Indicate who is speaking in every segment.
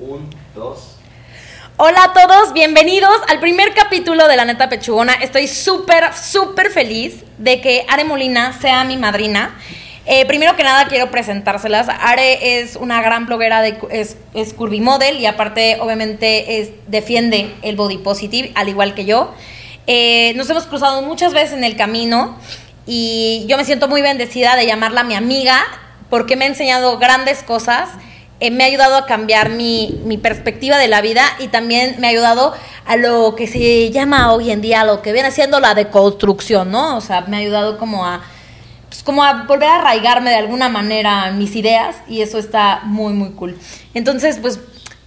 Speaker 1: Un, dos.
Speaker 2: Hola a todos, bienvenidos al primer capítulo de La Neta Pechugona. Estoy súper, súper feliz de que Are Molina sea mi madrina. Eh, primero que nada quiero presentárselas. Are es una gran bloguera, de, es, curvy model y aparte obviamente es, defiende el body positive, al igual que yo. Eh, nos hemos cruzado muchas veces en el camino y yo me siento muy bendecida de llamarla mi amiga porque me ha enseñado grandes cosas eh, me ha ayudado a cambiar mi, mi, perspectiva de la vida y también me ha ayudado a lo que se llama hoy en día, lo que viene siendo la deconstrucción, ¿no? O sea, me ha ayudado como a, pues como a volver a arraigarme de alguna manera mis ideas y eso está muy, muy cool. Entonces, pues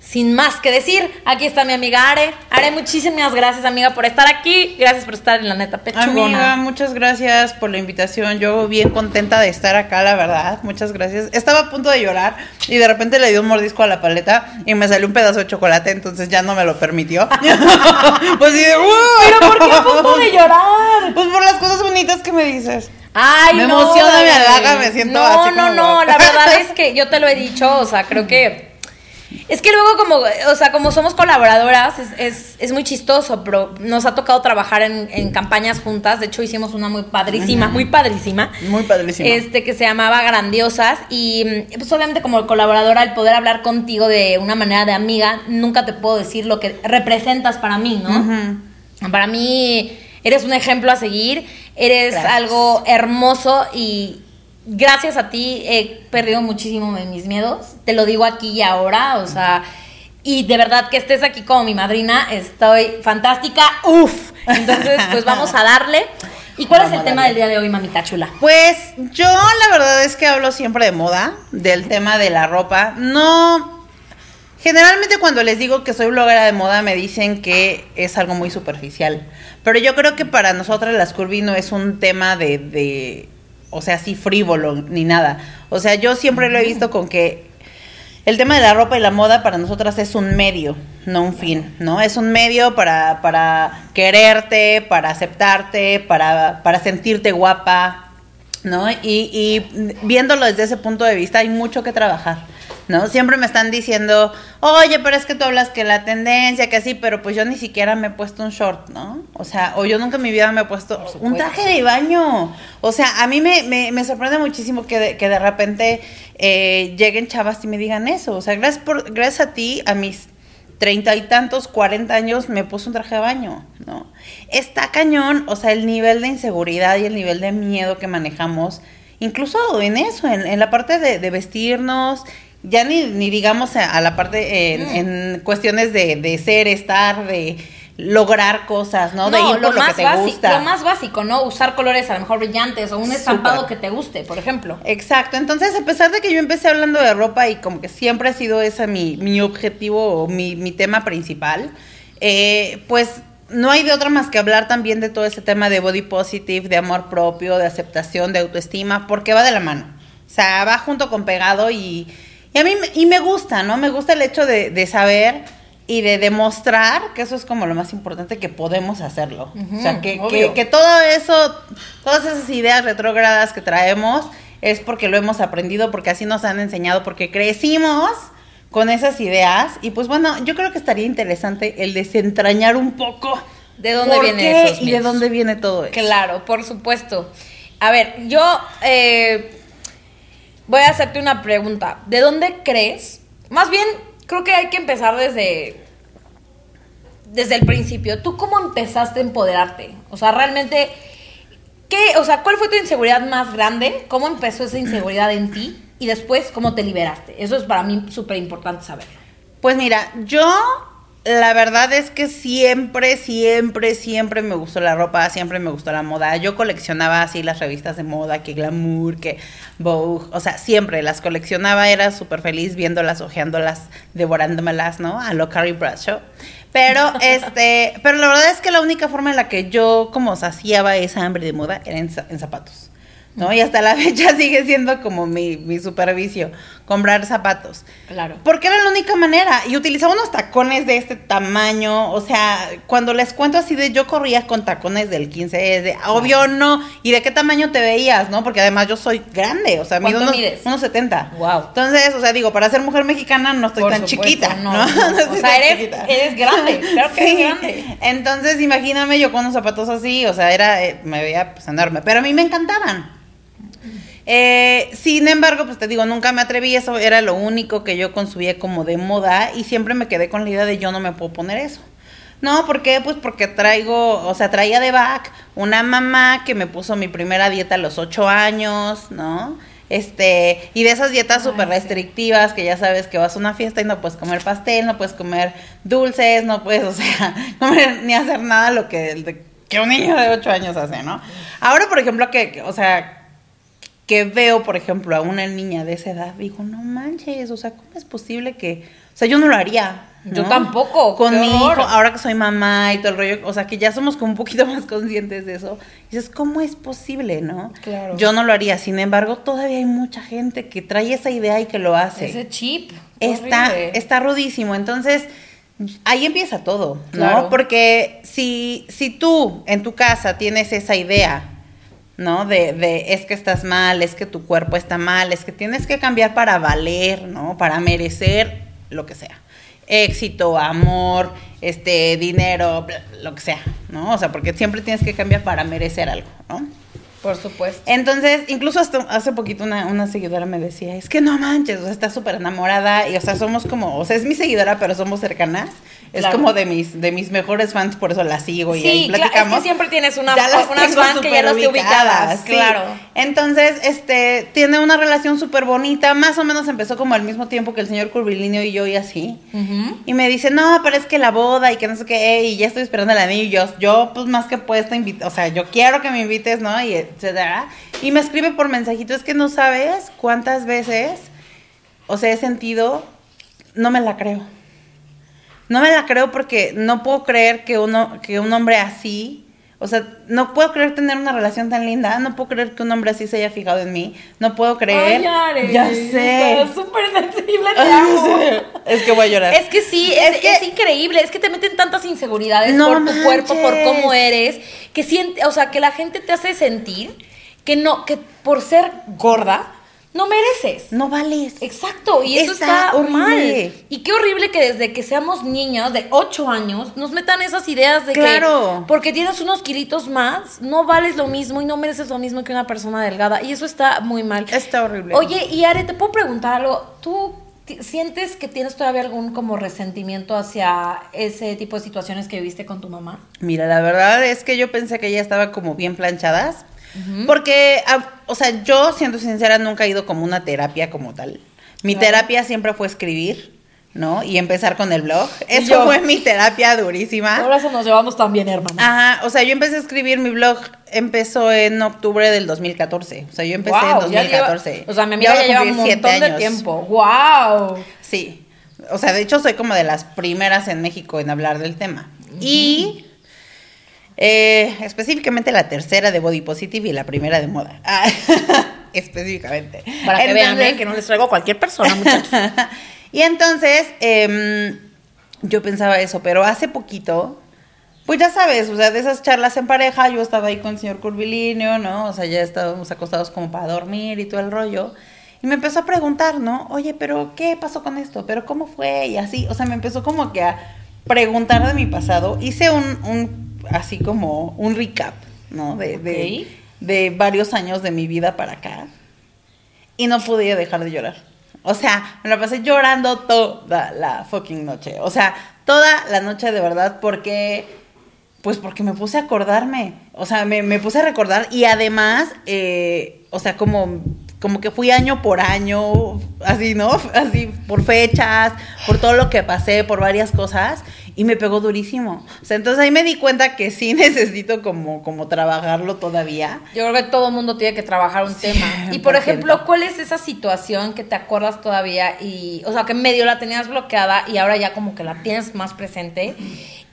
Speaker 2: sin más que decir, aquí está mi amiga Are. Are, muchísimas gracias, amiga, por estar aquí. Gracias por estar en la neta pechugona.
Speaker 3: Amiga, muchas gracias por la invitación. Yo bien contenta de estar acá, la verdad. Muchas gracias. Estaba a punto de llorar y de repente le di un mordisco a la paleta y me salió un pedazo de chocolate, entonces ya no me lo permitió. pues sí de,
Speaker 2: ¿Pero por qué a punto de llorar?
Speaker 3: Pues por las cosas bonitas que me dices.
Speaker 2: Ay,
Speaker 3: me
Speaker 2: no,
Speaker 3: emociona, me halaga, me siento
Speaker 2: no,
Speaker 3: así
Speaker 2: No,
Speaker 3: como...
Speaker 2: no, la verdad es que yo te lo he dicho, o sea, creo que es que luego como, o sea, como somos colaboradoras, es, es, es muy chistoso, pero nos ha tocado trabajar en, en, campañas juntas. De hecho, hicimos una muy padrísima, muy padrísima.
Speaker 3: Muy padrísima.
Speaker 2: Este, que se llamaba Grandiosas. Y pues obviamente como colaboradora, el poder hablar contigo de una manera de amiga, nunca te puedo decir lo que representas para mí, ¿no? Uh -huh. Para mí eres un ejemplo a seguir, eres Gracias. algo hermoso y gracias a ti he perdido muchísimo de mis miedos. Te lo digo aquí y ahora, o sea, y de verdad que estés aquí como mi madrina, estoy fantástica. Uf. Entonces, pues vamos a darle. ¿Y cuál vamos es el tema del día de hoy, mamita chula?
Speaker 3: Pues yo la verdad es que hablo siempre de moda, del tema de la ropa. No Generalmente cuando les digo que soy bloguera de moda me dicen que es algo muy superficial. Pero yo creo que para nosotras las curvy no es un tema de, de o sea, así frívolo ni nada. O sea, yo siempre lo he visto con que el tema de la ropa y la moda para nosotras es un medio, no un fin, ¿no? Es un medio para, para quererte, para aceptarte, para, para sentirte guapa, ¿no? Y, y viéndolo desde ese punto de vista hay mucho que trabajar. ¿No? Siempre me están diciendo, oye, pero es que tú hablas que la tendencia, que así, pero pues yo ni siquiera me he puesto un short, ¿no? O sea, o yo nunca en mi vida me he puesto un traje de baño. O sea, a mí me, me, me sorprende muchísimo que de, que de repente eh, lleguen chavas y me digan eso. O sea, gracias, por, gracias a ti, a mis treinta y tantos, cuarenta años, me puse un traje de baño, ¿no? Está cañón, o sea, el nivel de inseguridad y el nivel de miedo que manejamos, incluso en eso, en, en la parte de, de vestirnos ya ni, ni digamos a, a la parte en, mm. en cuestiones de, de, ser, estar, de lograr cosas, ¿no? De ir por lo,
Speaker 2: lo
Speaker 3: que te
Speaker 2: básico,
Speaker 3: gusta.
Speaker 2: Lo más básico, ¿no? Usar colores a lo mejor brillantes o un estampado que te guste, por ejemplo.
Speaker 3: Exacto. Entonces, a pesar de que yo empecé hablando de ropa y como que siempre ha sido ese mi, mi objetivo o mi, mi tema principal, eh, pues no hay de otra más que hablar también de todo ese tema de body positive, de amor propio, de aceptación, de autoestima, porque va de la mano. O sea, va junto con pegado y y a mí y me gusta, ¿no? Me gusta el hecho de, de, saber y de demostrar que eso es como lo más importante que podemos hacerlo. Uh -huh, o sea, que, que, que, todo eso, todas esas ideas retrógradas que traemos es porque lo hemos aprendido, porque así nos han enseñado, porque crecimos con esas ideas. Y pues bueno, yo creo que estaría interesante el desentrañar un poco.
Speaker 2: ¿De dónde viene eso?
Speaker 3: Y de dónde viene todo eso.
Speaker 2: Claro, por supuesto. A ver, yo... Eh, voy a hacerte una pregunta. ¿De dónde crees? Más bien, creo que hay que empezar desde desde el principio. ¿Tú cómo empezaste a empoderarte? O sea, realmente ¿qué, o sea, cuál fue tu inseguridad más grande? ¿Cómo empezó esa inseguridad en ti? Y después, ¿cómo te liberaste? Eso es para mí súper importante saber.
Speaker 3: Pues mira, yo la verdad es que siempre, siempre, siempre me gustó la ropa, siempre me gustó la moda. Yo coleccionaba así las revistas de moda, que Glamour, que Vogue, o sea, siempre las coleccionaba, era súper feliz viéndolas, ojeándolas, devorándomelas, ¿no? A lo Carrie Bradshaw. Pero, este, pero la verdad es que la única forma en la que yo como saciaba esa hambre de moda era en, en zapatos. ¿no? Y hasta la fecha sigue siendo como mi, mi supervicio. Comprar zapatos.
Speaker 2: Claro.
Speaker 3: Porque era la única manera. Y utilizaba unos tacones de este tamaño. O sea, cuando les cuento así de yo corría con tacones del 15, es de obvio no. ¿Y de qué tamaño te veías, no? Porque además yo soy grande. O sea, mido
Speaker 2: ¿Cuánto
Speaker 3: unos,
Speaker 2: mides?
Speaker 3: unos 70.
Speaker 2: Wow.
Speaker 3: Entonces, o sea, digo, para ser mujer mexicana no estoy
Speaker 2: Por
Speaker 3: tan
Speaker 2: supuesto,
Speaker 3: chiquita.
Speaker 2: no,
Speaker 3: No,
Speaker 2: no.
Speaker 3: No
Speaker 2: O sea, eres- grande, claro que eres grande.
Speaker 3: Entonces, imagíname yo con unos zapatos así. O sea, era, eh, me veía pues enorme. Pero a mí me encantaban. Eh, sin embargo, pues te digo, nunca me atreví, eso era lo único que yo consumía como de moda y siempre me quedé con la idea de yo no me puedo poner eso. No, ¿por qué? Pues porque traigo, o sea, traía de back una mamá que me puso mi primera dieta a los ocho años, ¿no? Este, y de esas dietas súper restrictivas que ya sabes que vas a una fiesta y no puedes comer pastel, no puedes comer dulces, no puedes, o sea, comer ni hacer nada lo que, que un niño de ocho años hace, ¿no? Ahora, por ejemplo, que, o sea, que veo, por ejemplo, a una niña de esa edad, digo, no manches, o sea, ¿cómo es posible que, o sea, yo no lo haría?
Speaker 2: Yo tampoco,
Speaker 3: Con mi hijo, ahora que soy mamá y todo el rollo, o sea, que ya somos como un poquito más conscientes de eso. Dices, ¿cómo es posible, no?
Speaker 2: Claro.
Speaker 3: Yo no lo haría, sin embargo, todavía hay mucha gente que trae esa idea y que lo hace.
Speaker 2: Ese chip.
Speaker 3: Está,
Speaker 2: horrible.
Speaker 3: está rudísimo. Entonces, ahí empieza todo, ¿no?
Speaker 2: Claro.
Speaker 3: Porque si, si tú en tu casa tienes esa idea, ¿no? De, de es que estás mal, es que tu cuerpo está mal, es que tienes que cambiar para valer, ¿no? Para merecer lo que sea. Éxito, amor, este, dinero, lo que sea, ¿no? O sea, porque siempre tienes que cambiar para merecer algo, ¿no?
Speaker 2: Por supuesto.
Speaker 3: Entonces, incluso hasta hace poquito una, una seguidora me decía, es que no manches, o sea, está súper enamorada y, o sea, somos como, o sea, es mi seguidora, pero somos cercanas. Es
Speaker 2: Claro.
Speaker 3: como de mis, de mis mejores fans, por eso la sigo y ahí
Speaker 2: Sí, claro,
Speaker 3: platicamos.
Speaker 2: es que siempre tienes una,
Speaker 3: Ya las
Speaker 2: unas fans que ya no te ubicadas.
Speaker 3: sí.
Speaker 2: Claro.
Speaker 3: Entonces, este, tiene una relación súper bonita, más o menos empezó como al mismo tiempo que el señor Curvilíneo y yo y así. Y me dice, no, pero es que la boda y que no sé qué, y ya estoy esperando el anillo. Y yo, yo, pues más que puesta, invit- o sea, yo quiero que me invites, ¿no? Y Y me escribe por mensajito, es que no sabes cuántas veces, o sea, he sentido, no me la creo. No me la creo porque no puedo creer que uno, que un hombre así, o sea, no puedo creer tener una relación tan linda, no puedo creer que un hombre así se haya fijado en mí, no puedo creer.
Speaker 2: Ay,
Speaker 3: ya sé.
Speaker 2: Súper sensible, te amo.
Speaker 3: es que voy a llorar.
Speaker 2: Es que sí, es,
Speaker 3: Es que-
Speaker 2: es increíble, es que te meten tantas inseguridades
Speaker 3: No
Speaker 2: por tu cuerpo, por cómo eres, que siente, o sea, que la gente te hace sentir que no, que por ser gorda no mereces.
Speaker 3: No vales.
Speaker 2: Exacto, y eso
Speaker 3: Está
Speaker 2: está,
Speaker 3: horrible.
Speaker 2: mal. Y qué horrible que desde que seamos niñas de 8 años nos metan esas ideas de
Speaker 3: Claro.
Speaker 2: que porque tienes unos kilitos más, no vales lo mismo y no mereces lo mismo que una persona delgada. Y eso está muy mal.
Speaker 3: Está horrible.
Speaker 2: Oye, y Are, te puedo preguntar algo. ¿Tú sientes que tienes todavía algún como resentimiento hacia ese tipo de situaciones que viviste con tu mamá?
Speaker 3: Mira, la verdad es que yo pensé que ya estaba como bien planchadas. Porque, ah, o sea, yo, siendo sincera, nunca he ido como una terapia como tal. Mi
Speaker 2: Claro.
Speaker 3: terapia siempre fue escribir, ¿no? Y empezar con el blog. Eso
Speaker 2: yo.
Speaker 3: fue mi terapia durísima.
Speaker 2: Ahora eso nos llevamos también, hermana.
Speaker 3: Ajá, o sea, yo empecé a escribir mi blog, empezó en octubre del 2014. O sea, yo empecé en
Speaker 2: Guau, ya lleva-
Speaker 3: 2014.
Speaker 2: o sea, mi amiga ya, lleva un montón de tiempo. ¡Wow!
Speaker 3: Sí. O sea, de hecho soy como de las primeras en México en hablar del tema. Y eh, específicamente la tercera de Body Positive y la primera de moda. Ah, específicamente.
Speaker 2: Para que vean,
Speaker 3: Entonces-
Speaker 2: ¿eh? que no les traigo a cualquier persona, muchachos.
Speaker 3: y entonces, em, yo pensaba eso, pero hace poquito, pues ya sabes, o sea, de esas charlas en pareja, yo estaba ahí con el señor Curvilíneo, ¿no? O sea, ya estábamos acostados como para dormir y todo el rollo. Y me empezó a preguntar, ¿no? Oye, pero ¿qué pasó con esto? ¿Pero cómo fue? Y así, o sea, me empezó como que a preguntar de mi pasado. Hice un, un así como un recap, ¿no? De, de, varios años de mi vida para acá. Y no podía dejar de llorar. O sea, me la pasé llorando toda la fucking noche. O sea, toda la noche de verdad porque... Pues porque me puse a acordarme. O sea, me, me puse a recordar y además, eh, o sea, como, como que fui año por año, así, ¿no? Así, por fechas, por todo lo que pasé, por varias cosas, y me pegó durísimo. O sea, entonces ahí me di cuenta que sí necesito como, como trabajarlo todavía.
Speaker 2: Yo creo que todo mundo tiene que trabajar un tema. Y por
Speaker 3: 100%.
Speaker 2: ejemplo, ¿cuál es esa situación que te acuerdas todavía y, o sea, que medio la tenías bloqueada y ahora ya como que la tienes más presente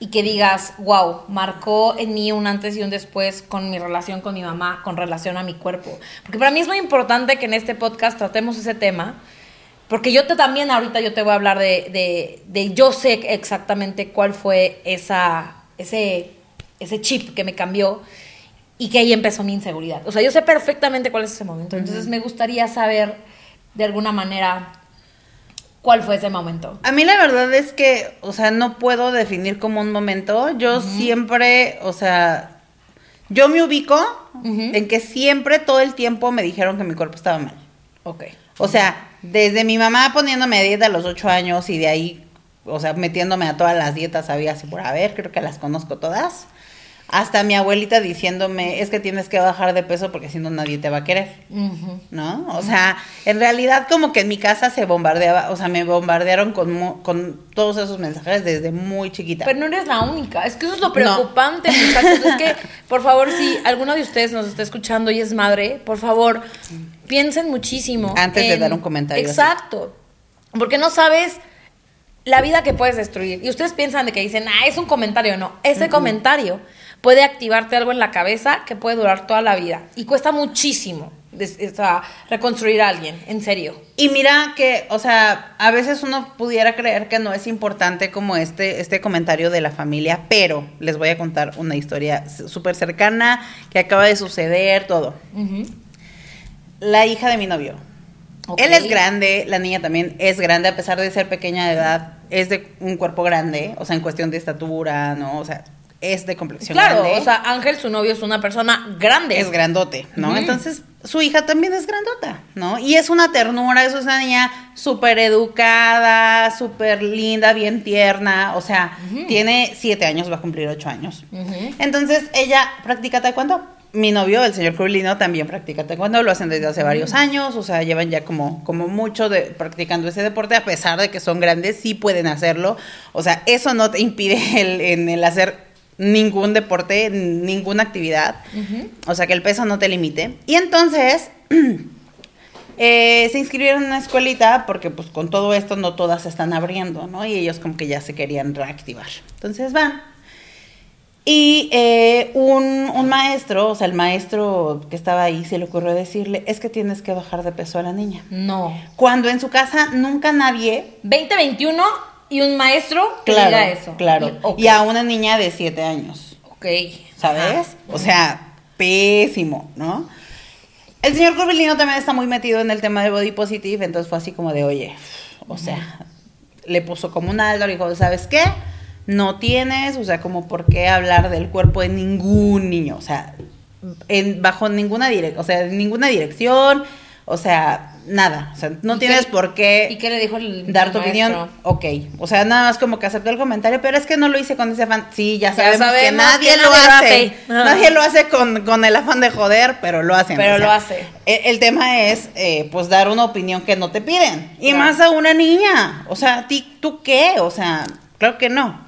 Speaker 2: y que digas, wow, marcó en mí un antes y un después con mi relación con mi mamá, con relación a mi cuerpo? Porque para mí es muy importante que en este podcast tratemos ese tema. Porque yo te también ahorita yo te voy a hablar de, de, de yo sé exactamente cuál fue esa, ese, ese chip que me cambió y que ahí empezó mi inseguridad. O sea, yo sé perfectamente cuál es ese momento. Entonces me gustaría saber de alguna manera cuál fue ese momento.
Speaker 3: A mí la verdad es que, o sea, no puedo definir como un momento. Yo siempre, o sea, yo me ubico en que siempre todo el tiempo me dijeron que mi cuerpo estaba mal.
Speaker 2: Ok.
Speaker 3: O sea, desde mi mamá poniéndome dieta a los ocho años y de ahí, o sea, metiéndome a todas las dietas, había así por haber, creo que las conozco todas. Hasta mi abuelita diciéndome, es que tienes que bajar de peso porque si no nadie te va a querer, ¿no? O sea, en realidad como que en mi casa se bombardeaba, o sea, me bombardearon con, con todos esos mensajes desde muy chiquita.
Speaker 2: Pero no eres la única, es que eso es lo preocupante, muchachos. Es que, por favor, si alguno de ustedes nos está escuchando y es madre, por favor, piensen muchísimo.
Speaker 3: Antes de dar un comentario.
Speaker 2: Exacto. Porque no sabes la vida que puedes destruir. Y ustedes piensan de que dicen, ah, es un comentario. No, ese comentario puede activarte algo en la cabeza que puede durar toda la vida. Y cuesta muchísimo reconstruir a alguien, en serio.
Speaker 3: Y mira que, o sea, a veces uno pudiera creer que no es importante como este, este comentario de la familia, pero les voy a contar una historia súper cercana que acaba de suceder, todo. La hija de mi novio. Él es grande, la niña también es grande, a pesar de ser pequeña de edad, es de un cuerpo grande, o sea, en cuestión de estatura, ¿no? O sea, es de complexión
Speaker 2: claro,
Speaker 3: grande.
Speaker 2: o sea, Ángel, su novio, es una persona grande.
Speaker 3: Es grandote, ¿no? Entonces, su hija también es grandota, ¿no? Y es una ternura, es una niña súper educada, súper linda, bien tierna, o sea, tiene siete años, va a cumplir ocho años. Entonces, ella practica taekwondo. Mi novio, el señor Curlino, también practica taekwondo, lo hacen desde hace varios años, o sea, llevan ya como, como mucho de practicando ese deporte, a pesar de que son grandes, sí pueden hacerlo. O sea, eso no te impide el, en el hacer ningún deporte, ninguna actividad. O sea, que el peso no te limite. Y entonces eh, se inscribieron en una escuelita porque pues con todo esto no todas se están abriendo, ¿no? Y ellos como que ya se querían reactivar. Entonces van. Y eh, un, un, maestro, o sea, el maestro que estaba ahí, se le ocurrió decirle, es que tienes que bajar de peso a la niña.
Speaker 2: No.
Speaker 3: Cuando en su casa nunca nadie...
Speaker 2: 2021 y un maestro que
Speaker 3: claro,
Speaker 2: diga eso.
Speaker 3: Claro. Y, a una niña de siete años.
Speaker 2: Ok.
Speaker 3: ¿Sabes? O sea, pésimo, ¿no? El señor Corbelino también está muy metido en el tema de body positive, entonces fue así como de, oye, o sea, le puso como un alto, le dijo, ¿sabes qué? No tienes, o sea, como por qué hablar del cuerpo de ningún niño, o sea, en, bajo ninguna dirección, o sea, ninguna dirección, o sea, nada, o sea, no tienes por qué
Speaker 2: ¿Y qué le dijo el
Speaker 3: dar tu opinión. Ok, o sea, nada más como que aceptó el comentario, pero es que no lo hice con ese afán. Sí, ya sabemos, que nadie lo hace. Nadie lo hace con, el afán de joder, pero lo hacen.
Speaker 2: Pero lo hace.
Speaker 3: El, tema es, eh, pues, dar una opinión que no te piden. Y más a una niña. O sea, ¿tú qué? O sea, creo que no.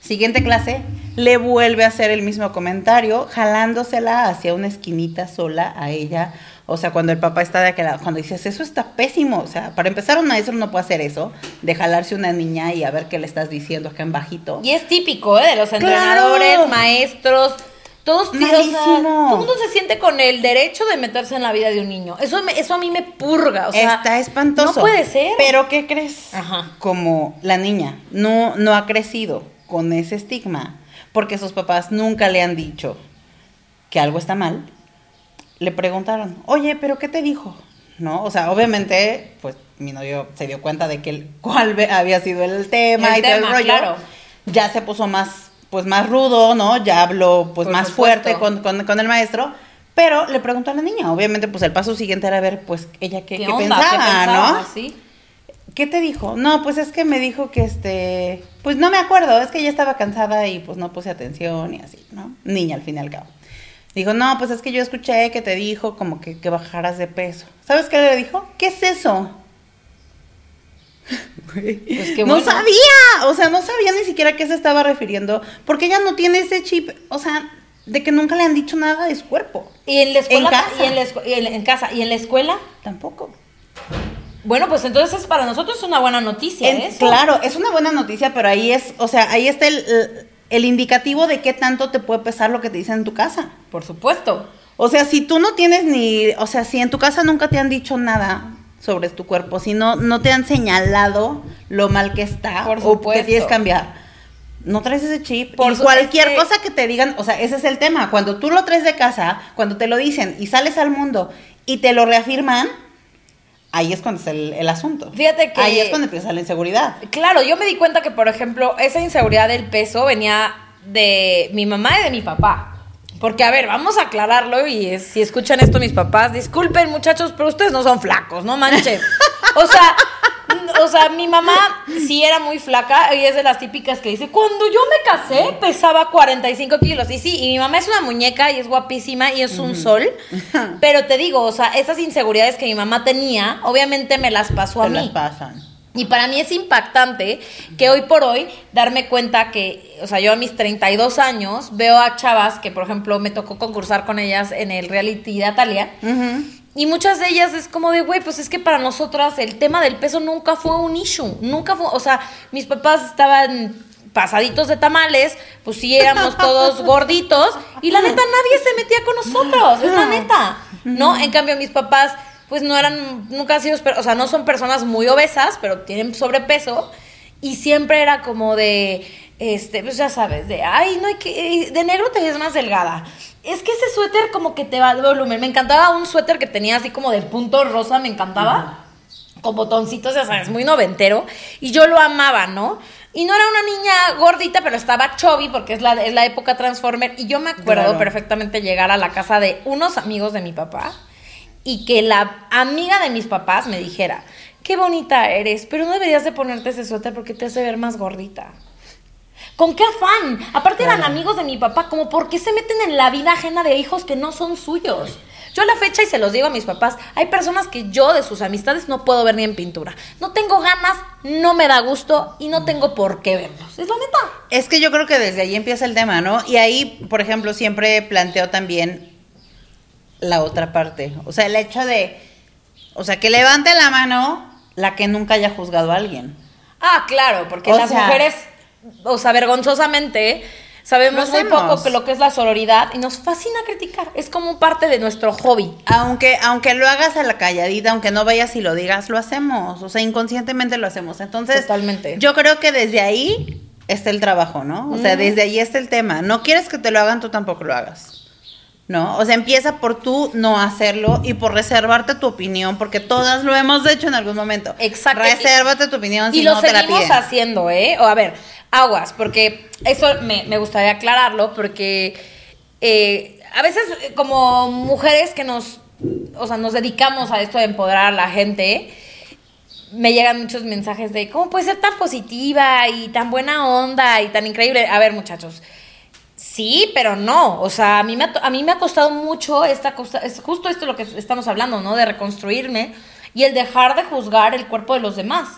Speaker 3: Siguiente clase, le vuelve a hacer el mismo comentario, jalándosela hacia una esquinita sola a ella o sea, cuando el papá está de aquel lado, cuando dices, eso está pésimo. O sea, para empezar, un maestro no puede hacer eso, de jalarse una niña y a ver qué le estás diciendo acá en bajito.
Speaker 2: Y es típico, ¿eh? De los entrenadores, maestros. Todos, todo el mundo se siente con el derecho de meterse en la vida de un niño. Eso, eso a mí me purga. O sea,
Speaker 3: Está espantoso.
Speaker 2: No puede ser.
Speaker 3: Pero ¿qué crees? Ajá. Como la niña no, no ha crecido con ese estigma, porque sus papás nunca le han dicho que algo está mal, le preguntaron, oye, pero ¿qué te dijo? ¿No? O sea, obviamente, pues mi novio se dio cuenta de que cuál había sido el tema y todo el rollo. Claro. Ya se puso más, pues más rudo, ¿no? Ya habló pues más fuerte con, el maestro. Pero le preguntó a la niña, obviamente, pues el paso siguiente era ver, pues, ella qué, ¿Qué, pensaba, ¿no? ¿Sí? ¿Qué te dijo? No, pues es que me dijo que este, pues no me acuerdo, es que ella estaba cansada y pues no puse atención y así, ¿no? Niña al fin y al cabo. Dijo, no, pues es que yo escuché que te dijo como que, que bajaras de peso. ¿Sabes qué le dijo? ¿Qué es eso? Pues no sabía, o sea, no sabía ni siquiera a qué se estaba refiriendo, porque ella no tiene ese chip, o sea, de que nunca le han dicho nada de su cuerpo.
Speaker 2: ¿Y en la escuela? ¿En casa? ¿Y en, casa? ¿Y en la escuela?
Speaker 3: Tampoco.
Speaker 2: Bueno, pues entonces para nosotros es una buena noticia. eso.
Speaker 3: Claro, es una buena noticia, pero ahí es, o sea, ahí está el, el indicativo de qué tanto te puede pesar lo que te dicen en tu casa.
Speaker 2: Por supuesto.
Speaker 3: O sea, si tú no tienes ni, o sea, si en tu casa nunca te han dicho nada, sobre tu cuerpo, si no, no te han señalado lo mal que está
Speaker 2: Por
Speaker 3: o que tienes que cambiar. No traes ese chip.
Speaker 2: Por
Speaker 3: y cualquier cosa que te digan, o sea, ese es el tema. Cuando tú lo traes de casa, cuando te lo dicen y sales al mundo y te lo reafirman, ahí es cuando es el, el asunto.
Speaker 2: Fíjate que-
Speaker 3: Ahí es cuando empieza la inseguridad.
Speaker 2: Claro, yo me di cuenta que, por ejemplo, esa inseguridad del peso venía de mi mamá y de mi papá. Porque, a ver, vamos a aclararlo y es- si escuchan esto mis papás, disculpen muchachos, pero ustedes no son flacos, no manches. O sea, o sea, mi mamá sí era muy flaca y es de las típicas que dice, cuando yo me casé pesaba 45 kilos. Y sí, y mi mamá es una muñeca y es guapísima y es un sol. Pero te digo, o sea, esas inseguridades que mi mamá tenía, obviamente me las pasó a
Speaker 3: Te las
Speaker 2: mí.
Speaker 3: pasan.
Speaker 2: Y para mí es impactante que hoy por hoy darme cuenta que, o sea, yo a mis 32 años veo a chavas que, por ejemplo, me tocó concursar con ellas en el reality de Atalia. Y muchas de ellas es como de, güey, pues es que para nosotras el tema del peso nunca fue un issue. Nunca fue, o sea, mis papás estaban pasaditos de tamales, pues sí éramos todos gorditos y la neta nadie se metía con nosotros, es la neta, ¿no? En cambio mis papás pues no eran, nunca han sido, o sea, no son personas muy obesas, pero tienen sobrepeso y siempre era como de, este, pues ya sabes, de, ay, no hay que, de negro te ves más delgada. Es que ese suéter como que te va de volumen. Me encantaba un suéter que tenía así como de punto rosa, me encantaba. Con botoncitos, ya sabes, muy noventero. Y yo lo amaba, ¿no? Y no era una niña gordita, pero estaba chubby porque es la, es la época Transformer. Y yo me acuerdo
Speaker 3: Claro.
Speaker 2: perfectamente llegar a la casa de unos amigos de mi papá y que la amiga de mis papás me dijera, qué bonita eres, pero no deberías de ponerte ese suéter porque te hace ver más gordita. ¿Con qué afán? Aparte eran amigos de mi papá, como por qué se meten en la vida ajena de hijos que no son suyos. Yo a la fecha, y se los digo a mis papás, hay personas que yo de sus amistades no puedo ver ni en pintura. No tengo ganas, no me da gusto y no tengo por qué verlos. Es la neta.
Speaker 3: Es que yo creo que desde ahí empieza el tema, ¿no? Y ahí, por ejemplo, siempre planteo también la otra parte. O sea, el hecho de, o sea, que levante la mano la que nunca haya juzgado a alguien.
Speaker 2: Ah, claro, porque
Speaker 3: O
Speaker 2: las
Speaker 3: sea-
Speaker 2: mujeres, o sea, vergonzosamente, sabemos muy poco que lo que es la sororidad y nos fascina criticar. Es como parte de nuestro hobby.
Speaker 3: Aunque, aunque lo hagas a la calladita, aunque no vayas y lo digas, lo hacemos. O sea, inconscientemente lo hacemos. Entonces,
Speaker 2: Totalmente.
Speaker 3: yo creo que desde ahí está el trabajo, ¿no? O sea, desde ahí está el tema. No quieres que te lo hagan, tú tampoco lo hagas. ¿No? O sea, empieza por tú no hacerlo y por reservarte tu opinión, porque todas lo hemos hecho en algún momento.
Speaker 2: Exacto.
Speaker 3: Resérvate tu opinión si
Speaker 2: y lo
Speaker 3: no te la
Speaker 2: seguimos
Speaker 3: piden.
Speaker 2: haciendo, ¿eh? O a ver, aguas, porque eso me, me gustaría aclararlo, porque eh, a veces eh, como mujeres que nos, o sea, nos dedicamos a esto de empoderar a la gente, me llegan muchos mensajes de cómo puede ser tan positiva y tan buena onda y tan increíble. A ver, muchachos. Sí, pero no. O sea, a mí me ha, a mí me ha costado mucho esta cosa, es justo esto lo que estamos hablando, ¿no? De reconstruirme y el dejar de juzgar el cuerpo de los demás.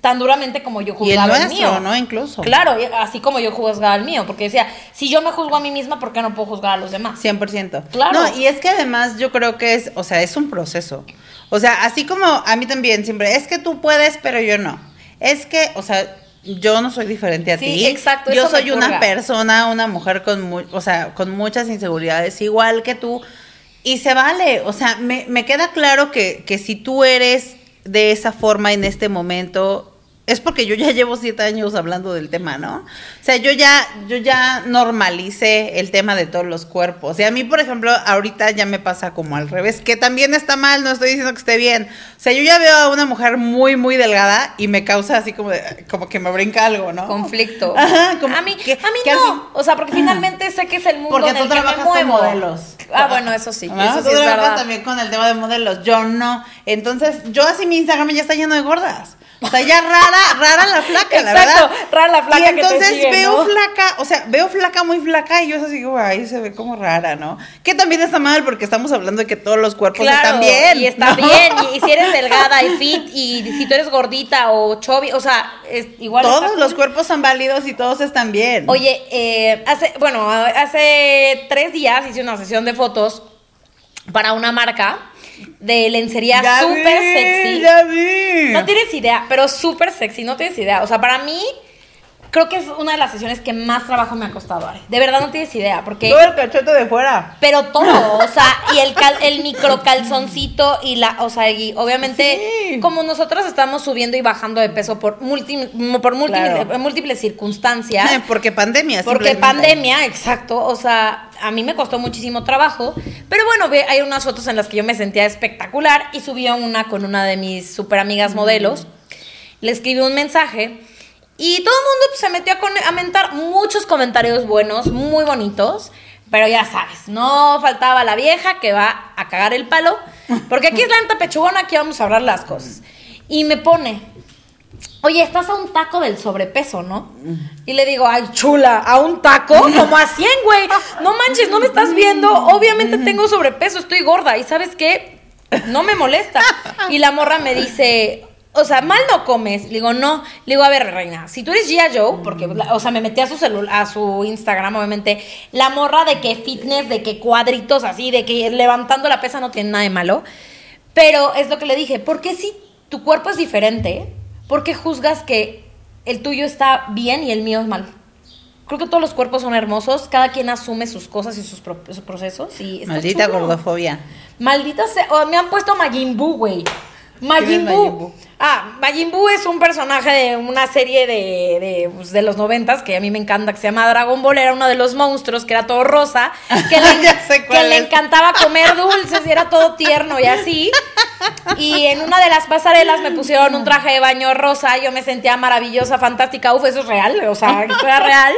Speaker 2: Tan duramente como yo
Speaker 3: Y el
Speaker 2: juzgaba el,
Speaker 3: nuestro,
Speaker 2: mío.
Speaker 3: ¿no? Incluso.
Speaker 2: Claro, así como yo juzgaba el mío, porque decía, si yo me juzgo a mí misma, ¿por qué no puedo juzgar a los demás?
Speaker 3: 100%.
Speaker 2: Claro.
Speaker 3: No, y es que además yo creo que es, o sea, es un proceso. O sea, así como a mí también siempre, es que tú puedes, pero yo no. Es que, o sea, yo no soy diferente a
Speaker 2: Sí,
Speaker 3: ti.
Speaker 2: exacto,
Speaker 3: Yo soy una persona, una mujer con, mu- o sea, con muchas inseguridades, igual que tú. Y se vale, o sea, me, me queda claro que, que si tú eres de esa forma en este momento, es porque yo ya llevo siete años hablando del tema, ¿no? O sea, yo ya, yo ya normalicé el tema de todos los cuerpos. Y a mí, por ejemplo, ahorita ya me pasa como al revés, que también está mal, no estoy diciendo que esté bien. O sea, yo ya veo a una mujer muy, muy delgada y me causa así como, de- como que me brinca algo, ¿no?
Speaker 2: Conflicto.
Speaker 3: Ajá, como
Speaker 2: a mí,
Speaker 3: que-
Speaker 2: a mí
Speaker 3: que
Speaker 2: no. O sea, porque finalmente sé que es el mundo
Speaker 3: Porque
Speaker 2: en
Speaker 3: tú
Speaker 2: el que me
Speaker 3: con
Speaker 2: muevo.
Speaker 3: modelos.
Speaker 2: Ah, bueno, eso sí.
Speaker 3: ¿No?
Speaker 2: Eso
Speaker 3: Tú
Speaker 2: sí es verdad.
Speaker 3: también con el tema de modelos. Yo no. Entonces, yo así mi Instagram ya está lleno de gordas. O sea, ya rara, rara la flaca, la
Speaker 2: Exacto,
Speaker 3: verdad.
Speaker 2: rara la flaca
Speaker 3: Y
Speaker 2: que te
Speaker 3: entonces
Speaker 2: sigue,
Speaker 3: veo
Speaker 2: ¿no?
Speaker 3: flaca, o sea, veo flaca muy flaca y yo así como, ay, se ve como rara, ¿no? Que también está mal porque estamos hablando de que todos los cuerpos
Speaker 2: Claro,
Speaker 3: están bien.
Speaker 2: Y está
Speaker 3: ¿no?
Speaker 2: bien. Y, y si eres delgada y fit, y si tú eres gordita o chubby, o sea, es igual.
Speaker 3: Todos los cuerpos son válidos y todos están bien.
Speaker 2: Oye, eh, hace, bueno, hace tres días hice una sesión de fotos para una marca de lencería súper sexy.
Speaker 3: Ya vi.
Speaker 2: No tienes idea, pero súper sexy, no tienes idea. O sea, para mí, creo que es una de las sesiones que más trabajo me ha costado, Ari. De verdad no tienes idea, porque...
Speaker 3: Todo el cachete de fuera.
Speaker 2: Pero todo, o sea, y el, cal- el micro calzoncito y la, o sea, y obviamente
Speaker 3: Sí.
Speaker 2: como nosotros estamos subiendo y bajando de peso por, multi- por múltiples,
Speaker 3: Claro.
Speaker 2: múltiples circunstancias.
Speaker 3: Porque pandemia.
Speaker 2: Porque pandemia, exacto. O sea, a mí me costó muchísimo trabajo. Pero bueno, hay unas fotos en las que yo me sentía espectacular y subí una con una de mis super amigas modelos. Le escribí un mensaje y todo el mundo pues, se metió a, con- a mentar muchos comentarios buenos, muy bonitos. Pero ya sabes, no faltaba la vieja que va a cagar el palo. Porque aquí es la neta pechugona, aquí vamos a hablar las cosas. Y me pone, Oye, estás a un taco del sobrepeso, ¿no? Y le digo, ay, chula, ¿a un taco? Como a 100, güey. No manches, no me estás viendo. Obviamente tengo sobrepeso, estoy gorda. ¿Y sabes qué? No me molesta. Y la morra me dice, o sea, mal no comes. Le digo, no. Le digo, a ver, reina, si tú eres Gia Joe, porque, la- o sea, me metí a su celular, a su Instagram, obviamente, la morra de que fitness, de que cuadritos así, de que levantando la pesa no tiene nada de malo. Pero es lo que le dije, ¿por qué si tu cuerpo es diferente? ¿Por qué juzgas que el tuyo está bien y el mío es mal? Creo que todos los cuerpos son hermosos, cada quien asume sus cosas y sus, pro- sus procesos y
Speaker 3: Maldita
Speaker 2: chulo.
Speaker 3: gordofobia.
Speaker 2: Maldita sea, oh, me han puesto Majin güey. Majin. Ah, Majin Buu es un personaje de una serie de, de, pues, de los noventas que a mí me encanta, que se llama Dragon Ball. Era uno de los monstruos que era todo rosa, que le, que le encantaba comer dulces y era todo tierno y así. Y en una de las pasarelas me pusieron un traje de baño rosa, yo me sentía maravillosa, fantástica, uf, eso es real, o sea, esto era real.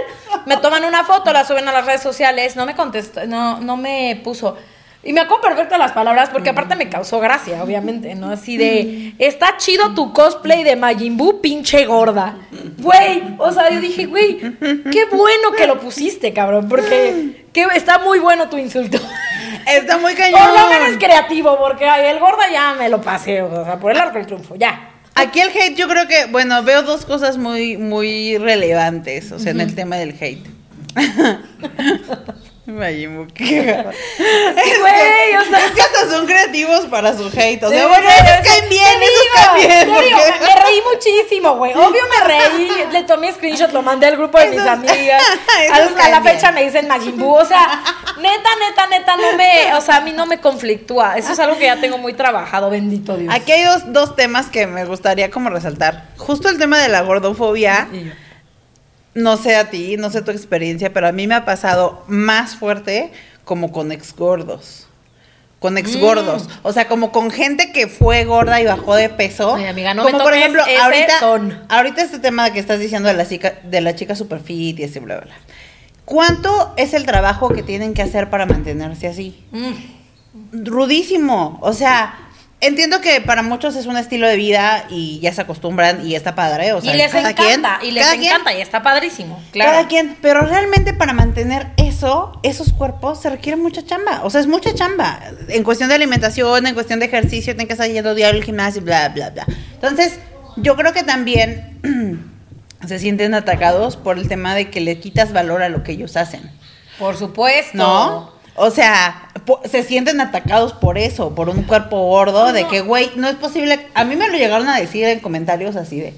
Speaker 2: Me toman una foto, la suben a las redes sociales, no me contestó, no, no me puso. Y me acuerdo perfecto las palabras, porque aparte me causó gracia, obviamente, ¿no? Así de, está chido tu cosplay de Majin Buu, pinche gorda. Güey, o sea, yo dije, güey, qué bueno que lo pusiste, cabrón, porque que está muy bueno tu insulto.
Speaker 3: Está muy cañón.
Speaker 2: Por lo menos creativo, porque ay, el gorda ya me lo pasé, o sea, por el arco del triunfo, ya.
Speaker 3: Aquí el hate, yo creo que, bueno, veo dos cosas muy, muy relevantes, o sea, en el tema del hate. Majin Buu,
Speaker 2: güey, o sea.
Speaker 3: Es que hasta son creativos para su hate. O sea, bueno,
Speaker 2: sí,
Speaker 3: caen bien, esos caen bien.
Speaker 2: te digo, me reí muchísimo, güey. Obvio me reí. Le tomé screenshot, lo mandé al grupo de mis
Speaker 3: Esos-
Speaker 2: amigas. A, los- a la fecha me dicen Majin Buu. O sea, neta, neta, neta, no me. O sea, a mí no me conflictúa. Eso es algo que ya tengo muy trabajado, bendito Dios.
Speaker 3: Aquí hay dos, dos temas que me gustaría como resaltar. Justo el tema de la gordofobia. No sé a ti, no sé tu experiencia, pero a mí me ha pasado más fuerte como con ex gordos. Con ex gordos.
Speaker 2: Mm.
Speaker 3: O sea, como con gente que fue gorda y bajó de peso.
Speaker 2: Ay, amiga, no me
Speaker 3: como por
Speaker 2: toques
Speaker 3: ejemplo,
Speaker 2: ese
Speaker 3: ahorita, ahorita este tema que estás diciendo de la chica, de la chica super fit y así, bla, bla, bla. ¿Cuánto es el trabajo que tienen que hacer para mantenerse así?
Speaker 2: mm.
Speaker 3: rudísimo. O sea, entiendo que para muchos es un estilo de vida y ya se acostumbran y está padre. O sea,
Speaker 2: y les
Speaker 3: cada
Speaker 2: encanta,
Speaker 3: quien,
Speaker 2: y les
Speaker 3: cada quien,
Speaker 2: encanta, y está padrísimo. Claro.
Speaker 3: Cada quien, pero realmente para mantener eso, esos cuerpos, se requiere mucha chamba. O sea, es mucha chamba. En cuestión de alimentación, en cuestión de ejercicio, tienen que estar yendo diario al gimnasio, bla, bla, bla. Entonces, yo creo que también se sienten atacados por el tema de que le quitas valor a lo que ellos hacen.
Speaker 2: Por supuesto.
Speaker 3: ¿No? O sea, se sienten atacados por eso, por un cuerpo gordo, de que, güey, no es posible. A mí me lo llegaron a decir en comentarios así de,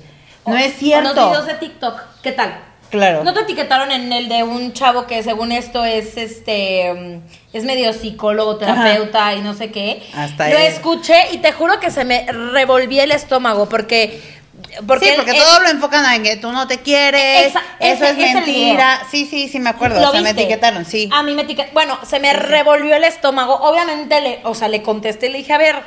Speaker 3: no
Speaker 2: O-
Speaker 3: es
Speaker 2: o
Speaker 3: cierto.
Speaker 2: los videos de TikTok, ¿qué tal?
Speaker 3: Claro.
Speaker 2: ¿No te etiquetaron en el de un chavo que según esto es este mm, es medio psicólogo, terapeuta y no sé qué?
Speaker 3: Hasta
Speaker 2: Lo escuché y te juro que se me revolvía el estómago porque porque
Speaker 3: sí, porque todo lo enfocan en que tú no te quieres,
Speaker 2: Esa-
Speaker 3: eso
Speaker 2: ese-
Speaker 3: es mentira. Sí, sí, sí, me acuerdo.
Speaker 2: ¿Lo
Speaker 3: O sea, me etiquetaron, sí.
Speaker 2: A mí me etiquetaron. Bueno, se me revolvió el estómago. Obviamente, le, o sea, le contesté, le dije, a ver,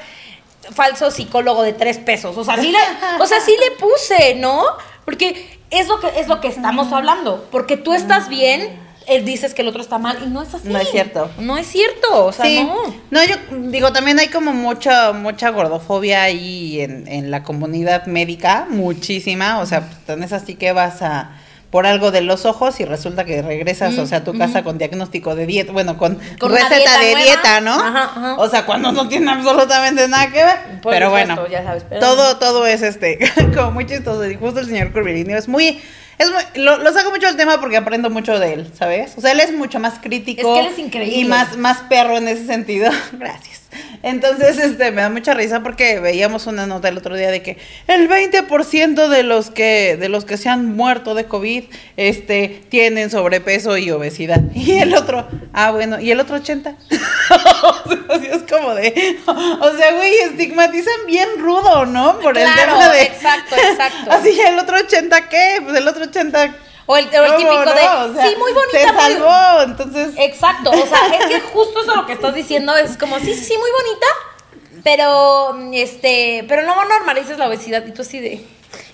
Speaker 2: falso psicólogo de tres pesos. O sea, sí le, o sea, sí le puse, ¿no? Porque es lo que, es lo que estamos hablando. Porque tú estás bien, él dices que el otro está mal y no es así.
Speaker 3: No es cierto.
Speaker 2: No es cierto. O sea,
Speaker 3: sí.
Speaker 2: no.
Speaker 3: yo digo, también hay como mucha, mucha gordofobia ahí en, en la comunidad médica, muchísima. O sea, pues, tan es así que vas a por algo de los ojos y resulta que regresas, o sea, a tu casa con diagnóstico de dieta, bueno, con, receta
Speaker 2: dieta
Speaker 3: de
Speaker 2: nueva.
Speaker 3: dieta, ¿no?
Speaker 2: Ajá, ajá.
Speaker 3: O sea, cuando no tiene absolutamente nada que ver.
Speaker 2: Por
Speaker 3: pero
Speaker 2: supuesto,
Speaker 3: bueno,
Speaker 2: ya sabes, pero-
Speaker 3: todo, todo es este, como muy chistoso. Y justo el señor Curvilíneo es muy, es muy, lo, lo saco mucho del tema porque aprendo mucho de él, ¿sabes? O sea, él es mucho más crítico.
Speaker 2: Es que él es increíble.
Speaker 3: Y más, más perro en ese sentido. Gracias. Entonces, este, me da mucha risa porque veíamos una nota el otro día de que el 20% de los que de los que se han muerto de COVID, este, tienen sobrepeso y obesidad. Y el otro, ah, bueno, y el otro 80. o sea, es como de, o sea, güey, estigmatizan bien rudo, ¿no? Por el
Speaker 2: Claro,
Speaker 3: tema de
Speaker 2: exacto, exacto.
Speaker 3: Así el otro 80 qué? Pues el otro 80
Speaker 2: O el, o el
Speaker 3: ¿cómo,
Speaker 2: típico
Speaker 3: no?
Speaker 2: de,
Speaker 3: O sea,
Speaker 2: sí, muy bonita.
Speaker 3: Se
Speaker 2: muy-
Speaker 3: salvó, entonces
Speaker 2: Exacto, o sea, es que justo eso lo que estás diciendo es como, sí, sí, sí, muy bonita, pero, mm, este, pero no normalices la obesidad y tú así de...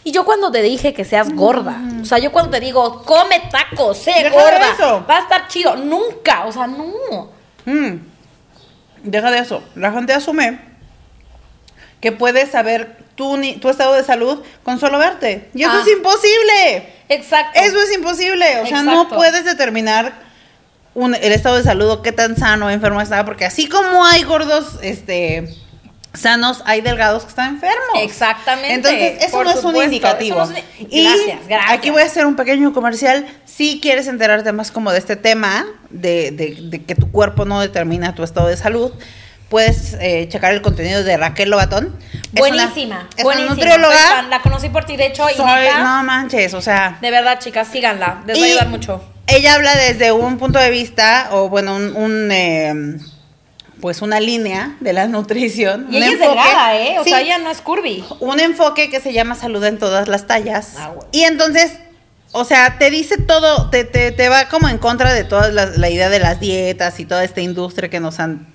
Speaker 2: Y yo cuando te dije que seas gorda, o sea, yo cuando te digo, come tacos, sé
Speaker 3: Deja
Speaker 2: gorda,
Speaker 3: eso.
Speaker 2: va a estar chido, nunca, o sea, no.
Speaker 3: Mm. Deja de eso. La gente asume que puedes saber tu, tu estado de salud con solo verte. Y eso
Speaker 2: Ah.
Speaker 3: es imposible.
Speaker 2: Exacto.
Speaker 3: Eso es imposible. O sea, no puedes determinar un- el estado de salud o qué tan sano o enfermo está. Porque así como hay gordos este, sanos, hay delgados que están enfermos.
Speaker 2: Exactamente.
Speaker 3: Entonces, eso
Speaker 2: Por
Speaker 3: no es un indicativo.
Speaker 2: eso no es un-
Speaker 3: Y
Speaker 2: Gracias, gracias.
Speaker 3: aquí voy a hacer un pequeño comercial. Si quieres enterarte más como de este tema, de, de- de que tu cuerpo no determina tu estado de salud, puedes eh, checar el contenido de Raquel Lobatón. Es una-
Speaker 2: Buenísima,
Speaker 3: es
Speaker 2: buenísima.
Speaker 3: una nutrióloga.
Speaker 2: Soy fan, La conocí por ti, de hecho, y
Speaker 3: Soy- no manches, o sea.
Speaker 2: de verdad, chicas, síganla, les va a ayudar mucho.
Speaker 3: Ella habla desde un punto de vista, o bueno, un, un, eh, pues una línea de la nutrición.
Speaker 2: Y ella es
Speaker 3: enfoque-
Speaker 2: delgada, ¿eh? O
Speaker 3: Sí,
Speaker 2: sea, ella no es curvy.
Speaker 3: un enfoque que se llama salud en todas las tallas.
Speaker 2: Ah, bueno.
Speaker 3: Y entonces, o sea, te dice todo, te, te, te va como en contra de toda la, la idea de las dietas y toda esta industria que nos han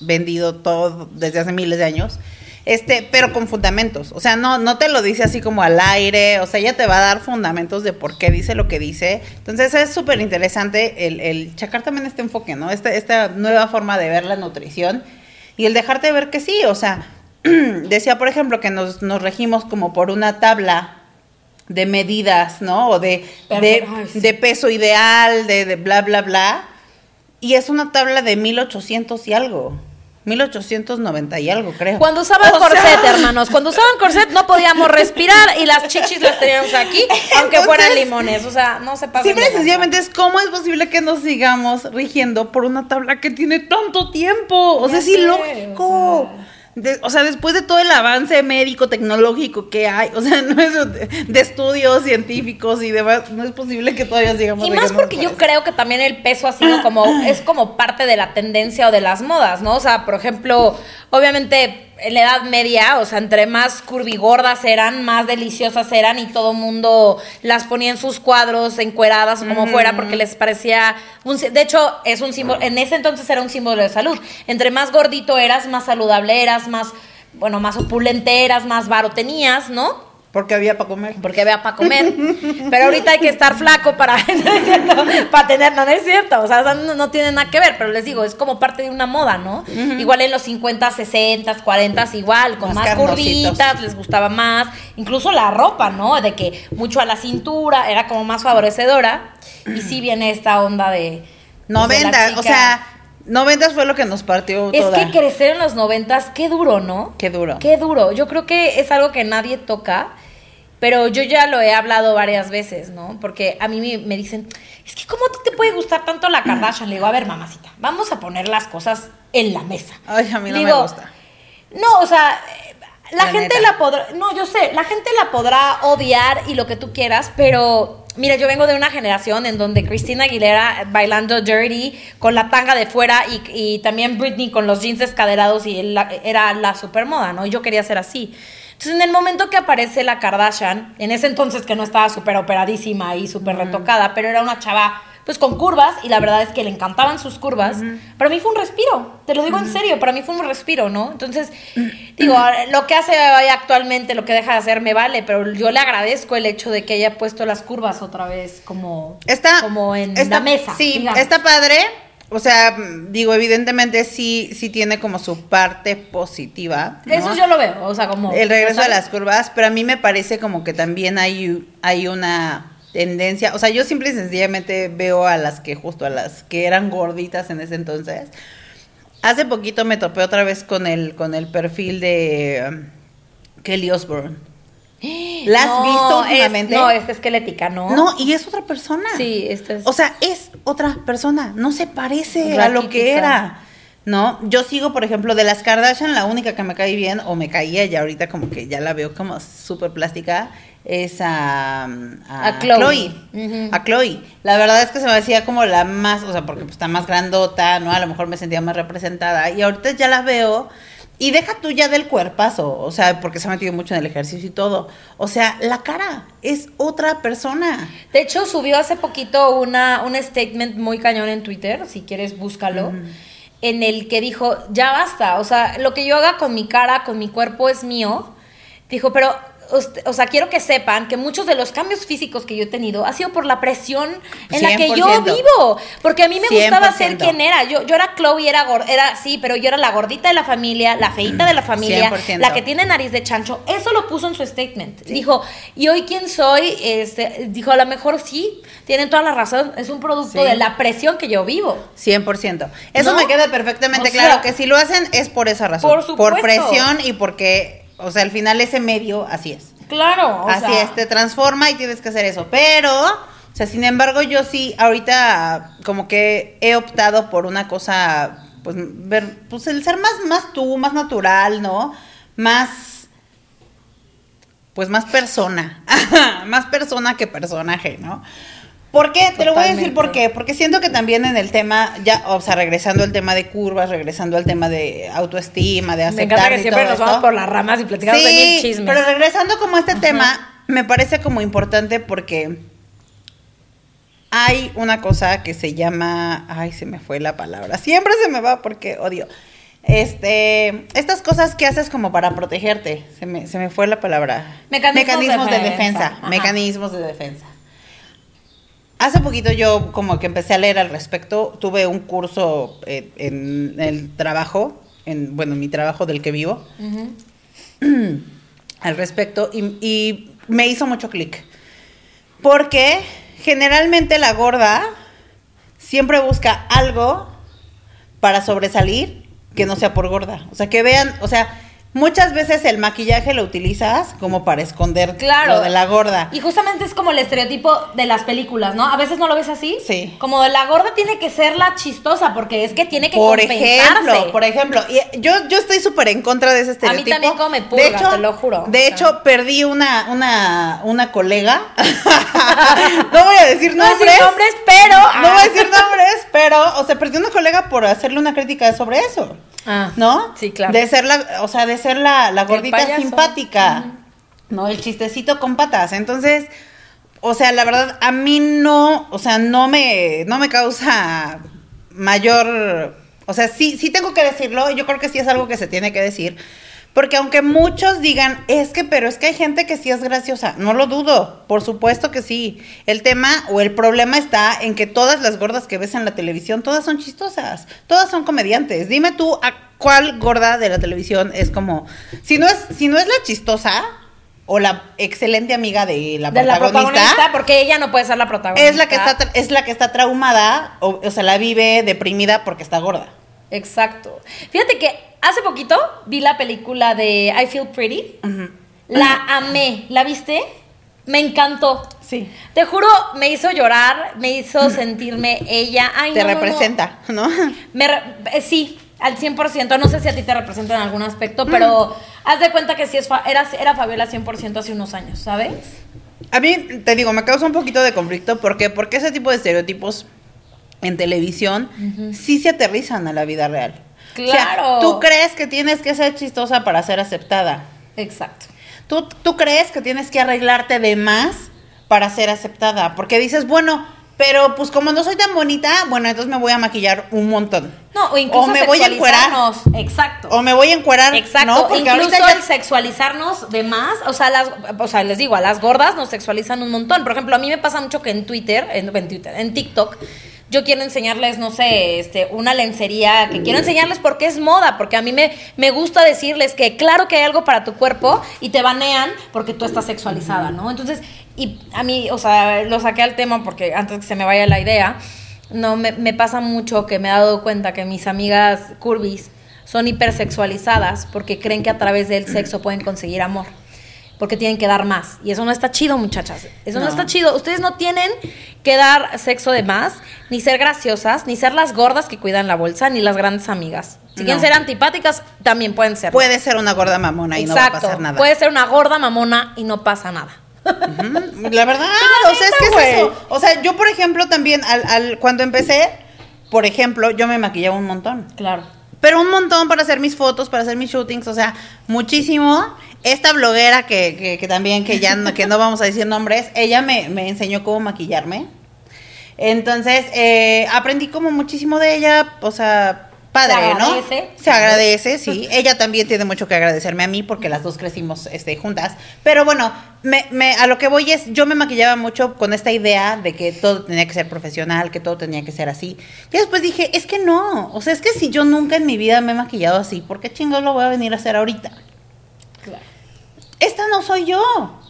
Speaker 3: vendido todo desde hace miles de años. Este, pero con fundamentos. O sea, no, no te lo dice así como al aire. O sea, ella te va a dar fundamentos de por qué dice lo que dice. Entonces es súper interesante el, el checar también este enfoque, ¿no? Esta, esta nueva forma de ver la nutrición. Y el dejarte ver que sí. O sea, decía, por ejemplo, que nos, nos regimos como por una tabla de medidas, ¿no? O de, de, de peso ideal, de, de bla, bla, bla. Y es una tabla de 1800 y algo. 1890 y algo, creo.
Speaker 2: Cuando usaban
Speaker 3: O
Speaker 2: corset,
Speaker 3: sea,
Speaker 2: hermanos, cuando usaban corset no podíamos respirar y las chichis las teníamos aquí, aunque fueran limones. O sea, no se pasa.
Speaker 3: Simple y sencillamente es cómo es posible que nos sigamos rigiendo por una tabla que tiene tanto tiempo. O
Speaker 2: Ya
Speaker 3: sea, es
Speaker 2: sé,
Speaker 3: ilógico.
Speaker 2: o sea.
Speaker 3: De- O sea, después de todo el avance médico, tecnológico que hay, o sea, no es de, de estudios científicos y demás, no es posible que todavía sigamos
Speaker 2: Y más porque
Speaker 3: por
Speaker 2: yo creo que también el peso ha sido como, es como parte de la tendencia o de las modas, ¿no? O sea, por ejemplo, obviamente en la Edad Media, o sea, entre más curvigordas eran, más deliciosas eran y todo mundo las ponía en sus cuadros, encueradas o como fuera, porque les parecía un... De hecho, es un símbolo, en ese entonces era un símbolo de salud. Entre más gordito eras, más saludable eras, más, bueno, más opulente eras, más varo tenías, ¿no?
Speaker 3: Porque había para comer.
Speaker 2: porque vea para comer. Pero ahorita hay que estar flaco para, no es cierto, para tener, no, no es cierto, o sea, no, no tiene nada que ver, pero les digo, es como parte de una moda, ¿no? Igual en los 50, 60, 40, igual, con
Speaker 3: Más
Speaker 2: más, curvitas, les gustaba más, incluso la ropa, ¿no? De que mucho a la cintura, era como más favorecedora, y sí viene esta onda de... pues, de la
Speaker 3: 90, o
Speaker 2: chica.
Speaker 3: sea, 90 fue lo que nos partió
Speaker 2: Es
Speaker 3: toda.
Speaker 2: que crecer en los noventas, qué duro, ¿no?
Speaker 3: Qué duro.
Speaker 2: Qué duro. Yo creo que es algo que nadie toca, pero yo ya lo he hablado varias veces, ¿no? Porque a mí me, me dicen, es que ¿cómo te puede gustar tanto la Kardashian? Le digo, a ver, mamacita, vamos a poner las cosas en la mesa.
Speaker 3: Ay, a mí no
Speaker 2: Le
Speaker 3: me
Speaker 2: digo,
Speaker 3: gusta.
Speaker 2: No, o sea, la,
Speaker 3: La
Speaker 2: gente
Speaker 3: neta.
Speaker 2: la podrá, no, yo sé, la gente la podrá odiar y lo que tú quieras, pero mira, yo vengo de una generación en donde Cristina Aguilera bailando dirty con la tanga de fuera y, y también Britney con los jeans descaderados y la- era la supermoda, ¿no? Y yo quería ser así. Entonces, en el momento que aparece la Kardashian, en ese entonces que no estaba súper operadísima y súper retocada, pero era una chava pues con curvas y la verdad es que le encantaban sus curvas. Para mí fue un respiro, te lo digo en serio, para mí fue un respiro, ¿no? Entonces, digo, lo que hace actualmente, lo que deja de hacer me vale, pero yo le agradezco el hecho de que haya puesto las curvas otra vez como,
Speaker 3: Está,
Speaker 2: como en
Speaker 3: está-
Speaker 2: la mesa.
Speaker 3: Sí,
Speaker 2: digamos.
Speaker 3: está padre. O sea, digo, evidentemente sí, sí tiene como su parte positiva. ¿no?
Speaker 2: Eso yo lo veo, o sea, como...
Speaker 3: El regreso a las curvas, pero a mí me parece como que también hay, hay una tendencia, o sea, yo simple y sencillamente veo a las que justo a las que eran gorditas en ese entonces. Hace poquito me topé otra vez con el con el perfil de um, Kelly Osbourne. ¿La has
Speaker 2: No,
Speaker 3: visto
Speaker 2: es-
Speaker 3: últimamente?
Speaker 2: no, esta esquelética, ¿no?
Speaker 3: No, y es otra persona.
Speaker 2: Sí, esta es...
Speaker 3: O sea, es otra persona, no se parece a lo que era. ¿no? Yo sigo, por ejemplo, de las Kardashian, la única que me cae bien, o me caía, y ahorita como que ya la veo como súper plástica, es a, a,
Speaker 2: A Chloe.
Speaker 3: A Chloe. La verdad es que se me hacía como la más, o sea, porque pues, está más grandota, ¿no? A lo mejor me sentía más representada. Y ahorita ya la veo. Y deja tú ya del cuerpazo, o sea, porque se ha metido mucho en el ejercicio y todo. O sea, la cara es otra persona.
Speaker 2: De hecho, subió hace poquito una, un statement muy cañón en Twitter, si quieres búscalo, en el que dijo, ya basta, o sea, lo que yo haga con mi cara, con mi cuerpo es mío. Dijo, pero, o sea, quiero que sepan que muchos de los cambios físicos que yo he tenido ha sido por la presión en la que yo
Speaker 3: 100%.
Speaker 2: vivo. Porque a mí me gustaba
Speaker 3: 100%.
Speaker 2: ser quien era. Yo, yo era Chloe, era, era sí, pero yo era la gordita de la familia, la feita de la familia,
Speaker 3: 100%.
Speaker 2: la que tiene nariz de chancho. Eso lo puso en su statement. Dijo, ¿y hoy quién soy? Este, dijo, a lo mejor sí, tienen toda la razón. Es un producto
Speaker 3: Sí.
Speaker 2: de la presión que yo vivo.
Speaker 3: 100%. Eso
Speaker 2: ¿No?
Speaker 3: me queda perfectamente
Speaker 2: O sea,
Speaker 3: claro, que si lo hacen es por esa razón.
Speaker 2: por supuesto.
Speaker 3: presión y porque, o sea, al final ese medio, así es.
Speaker 2: Claro, o
Speaker 3: así
Speaker 2: sea,
Speaker 3: es, te transforma y tienes que hacer eso. Pero, o sea, sin embargo, yo sí, ahorita como que he optado por una cosa, pues, ver, pues el ser más, más tú, más natural, ¿no? Más, pues más persona. más persona que personaje, ¿no? ¿Por qué? Te lo voy a decir por qué. Porque siento que también en el tema, ya, o sea, regresando al tema de curvas, regresando al tema de autoestima, de
Speaker 2: me
Speaker 3: aceptar
Speaker 2: encanta que
Speaker 3: y
Speaker 2: siempre
Speaker 3: todo
Speaker 2: nos vamos por las ramas y platicamos de mil chismes.
Speaker 3: Pero regresando como a este tema, me parece como importante porque hay una cosa que se llama, ay, se me fue la palabra, siempre se me va porque odio. Este, estas cosas que haces como para protegerte, se me, se me fue la palabra.
Speaker 2: Mecanismos de
Speaker 3: de defensa,
Speaker 2: defensa,
Speaker 3: mecanismos de defensa. Hace poquito yo como que empecé a leer al respecto, tuve un curso eh, en el trabajo, en, bueno, mi trabajo del que vivo, al respecto y, y me hizo mucho clic. Porque generalmente la gorda siempre busca algo para sobresalir que no sea por gorda. O sea, que vean, o sea, muchas veces el maquillaje lo utilizas como para esconder
Speaker 2: Claro.
Speaker 3: lo de la gorda.
Speaker 2: Y justamente es como el estereotipo de las películas, ¿no? A veces no lo ves así.
Speaker 3: Sí.
Speaker 2: Como de la gorda tiene que ser la chistosa porque es que tiene que
Speaker 3: por
Speaker 2: compensarse.
Speaker 3: ejemplo, por ejemplo, y yo, yo estoy súper en contra de ese estereotipo.
Speaker 2: también como me purga,
Speaker 3: de hecho,
Speaker 2: te lo juro.
Speaker 3: De
Speaker 2: O sea.
Speaker 3: hecho, perdí una, una, una colega. no voy a decir
Speaker 2: No voy a
Speaker 3: nombres.
Speaker 2: decir nombres, pero.
Speaker 3: No voy a decir nombres, pero, o sea, perdí una colega por hacerle una crítica sobre eso.
Speaker 2: Ah,
Speaker 3: ¿No?
Speaker 2: Sí, claro.
Speaker 3: De ser la, o sea, de ser la, la gordita simpática. ¿No? El chistecito con patas. Entonces, o sea, la verdad, a mí no, o sea, no me, no me causa mayor, o sea, sí, sí tengo que decirlo, yo creo que sí es algo que se tiene que decir. Porque aunque muchos digan, es que, pero es que hay gente que sí es graciosa, no lo dudo, por supuesto que sí. El tema o el problema está en que todas las gordas que ves en la televisión, todas son chistosas, todas son comediantes. Dime tú a cuál gorda de la televisión es como, si no es, si no es la chistosa o la excelente amiga de la
Speaker 2: de la
Speaker 3: protagonista,
Speaker 2: protagonista, porque ella no puede ser la protagonista.
Speaker 3: es la que está, es la que está traumada, o, o sea, la vive deprimida porque está gorda.
Speaker 2: Exacto. Fíjate que hace poquito vi la película de I Feel Pretty. La amé. ¿La viste? Me encantó.
Speaker 3: Sí.
Speaker 2: Te juro, me hizo llorar, me hizo sentirme ella. Ay,
Speaker 3: Te
Speaker 2: no, no, no.
Speaker 3: representa, ¿no?
Speaker 2: Me re- eh, sí, al 100%. No sé si a ti te representa en algún aspecto, pero haz de cuenta que sí es fa- era, era Fabiola 100% hace unos años, ¿sabes?
Speaker 3: A mí, te digo, me causa un poquito de conflicto. ¿Por qué? Porque ese tipo de estereotipos en televisión sí se aterrizan a la vida real. O sea,
Speaker 2: Claro.
Speaker 3: tú crees que tienes que ser chistosa para ser aceptada.
Speaker 2: Exacto.
Speaker 3: Tú, tú crees que tienes que arreglarte de más para ser aceptada. Porque dices, bueno, pero pues como no soy tan bonita, bueno, entonces me voy a maquillar un montón.
Speaker 2: No, o incluso
Speaker 3: me voy a encuerar.
Speaker 2: Exacto.
Speaker 3: O me voy a encuerar.
Speaker 2: Exacto,
Speaker 3: ¿no? Porque
Speaker 2: incluso
Speaker 3: ya-
Speaker 2: el sexualizarnos de más, o sea, las, o sea, les digo, a las gordas nos sexualizan un montón. Por ejemplo, a mí me pasa mucho que en Twitter, en, en Twitter, en TikTok, yo quiero enseñarles, no sé, este, una lencería, que quiero enseñarles porque es moda, porque a mí me, me gusta decirles que claro que hay algo para tu cuerpo y te banean porque tú estás sexualizada, ¿no? Entonces, y a mí, o sea, lo saqué al tema porque antes que se me vaya la idea, no, me, me pasa mucho que me he dado cuenta que mis amigas curvis son hipersexualizadas porque creen que a través del sexo pueden conseguir amor. porque tienen que dar más. Y eso no está chido, muchachas. Eso no,
Speaker 3: No.
Speaker 2: está chido. Ustedes no tienen que dar sexo de más, ni ser graciosas, ni ser las gordas que cuidan la bolsa, ni las grandes amigas. Si quieren ser antipáticas, también pueden ser.
Speaker 3: Puede ser una gorda mamona y no va a pasar nada.
Speaker 2: Puede ser una gorda mamona y no pasa nada.
Speaker 3: La verdad,
Speaker 2: la
Speaker 3: o sea, es que es eso. O sea, yo, por ejemplo, también, al, al- cuando empecé, por ejemplo, yo me maquillaba un montón.
Speaker 2: Claro.
Speaker 3: Pero un montón para hacer mis fotos, para hacer mis shootings, o sea, muchísimo. Esta bloguera que, que, que también, que ya no, que no vamos a decir nombres, ella me, me enseñó cómo maquillarme. Entonces, eh, aprendí como muchísimo de ella, o sea, padre,
Speaker 2: Se
Speaker 3: ¿no?
Speaker 2: agradece.
Speaker 3: Se agradece, sí. Ella también tiene mucho que agradecerme a mí porque las dos crecimos este, juntas. Pero bueno, me, me- a lo que voy es, yo me maquillaba mucho con esta idea de que todo tenía que ser profesional, que todo tenía que ser así. Y después dije, es que no. O sea, es que si yo nunca en mi vida me he maquillado así, ¿por qué chingados lo voy a venir a hacer ahorita?
Speaker 2: Claro.
Speaker 3: Esta no soy yo.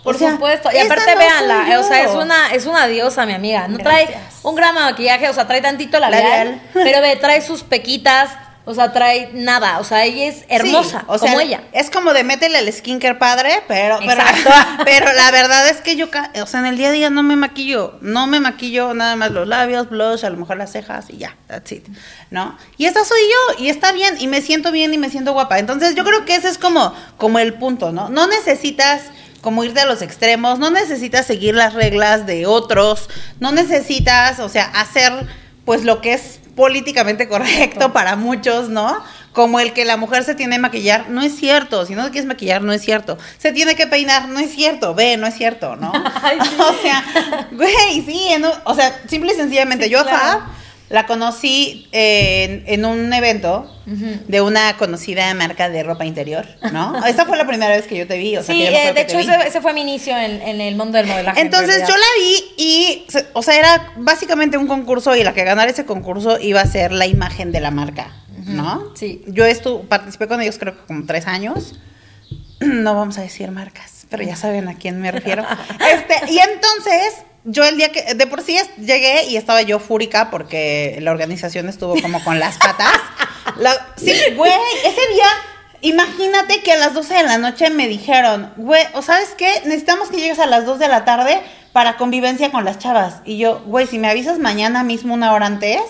Speaker 2: Por
Speaker 3: O sea,
Speaker 2: supuesto. Y aparte,
Speaker 3: no
Speaker 2: véanla, o sea, es una, es una diosa, mi amiga. No trae un gramo de maquillaje, o sea, trae tantito labial,
Speaker 3: Labial.
Speaker 2: pero ve, trae sus pequitas, o sea, trae nada. O sea, ella es hermosa,
Speaker 3: Sí, o sea,
Speaker 2: como ella.
Speaker 3: Es como de métele el skincare padre, pero, pero, pero la verdad es que yo, o sea, en el día a día no me maquillo, no me maquillo nada más los labios, blush, a lo mejor las cejas y ya, that's it, ¿no? Y esta soy yo, y está bien, y me siento bien y me siento guapa. Entonces yo creo que ese es como, como el punto, ¿no? No necesitas como irte a los extremos, no necesitas seguir las reglas de otros, no necesitas, o sea, hacer pues lo que es políticamente correcto para muchos, ¿no? Como el que la mujer se tiene que maquillar, no es cierto. Si no te quieres maquillar, no es cierto. Se tiene que peinar, no es cierto. Ve, no es cierto, ¿no?
Speaker 2: Ay, sí.
Speaker 3: o sea, güey, sí, o sea, simple y sencillamente,
Speaker 2: Sí,
Speaker 3: yo
Speaker 2: claro.
Speaker 3: Fab la conocí en, en un evento de una conocida marca de ropa interior, ¿no? Esa fue la primera vez que yo te vi, o sea,
Speaker 2: sí,
Speaker 3: que yo me
Speaker 2: eh, de hecho, ese, ese fue mi inicio en, en el mundo del modelaje. en
Speaker 3: Entonces yo la vi y, o sea, era básicamente un concurso y la que ganara ese concurso iba a ser la imagen de la marca, ¿no?
Speaker 2: Sí.
Speaker 3: Yo participé con ellos creo que como tres años. No vamos a decir marcas, pero ya saben a quién me refiero. Este, y entonces, yo el día que, de por sí llegué y estaba yo fúrica porque la organización estuvo como con las patas. La- sí, güey, ese día, imagínate que a las 12 de la noche me dijeron, güey, o sabes qué, necesitamos que llegues a las 2 de la tarde para convivencia con las chavas. Y yo, güey, si me avisas mañana mismo una hora antes,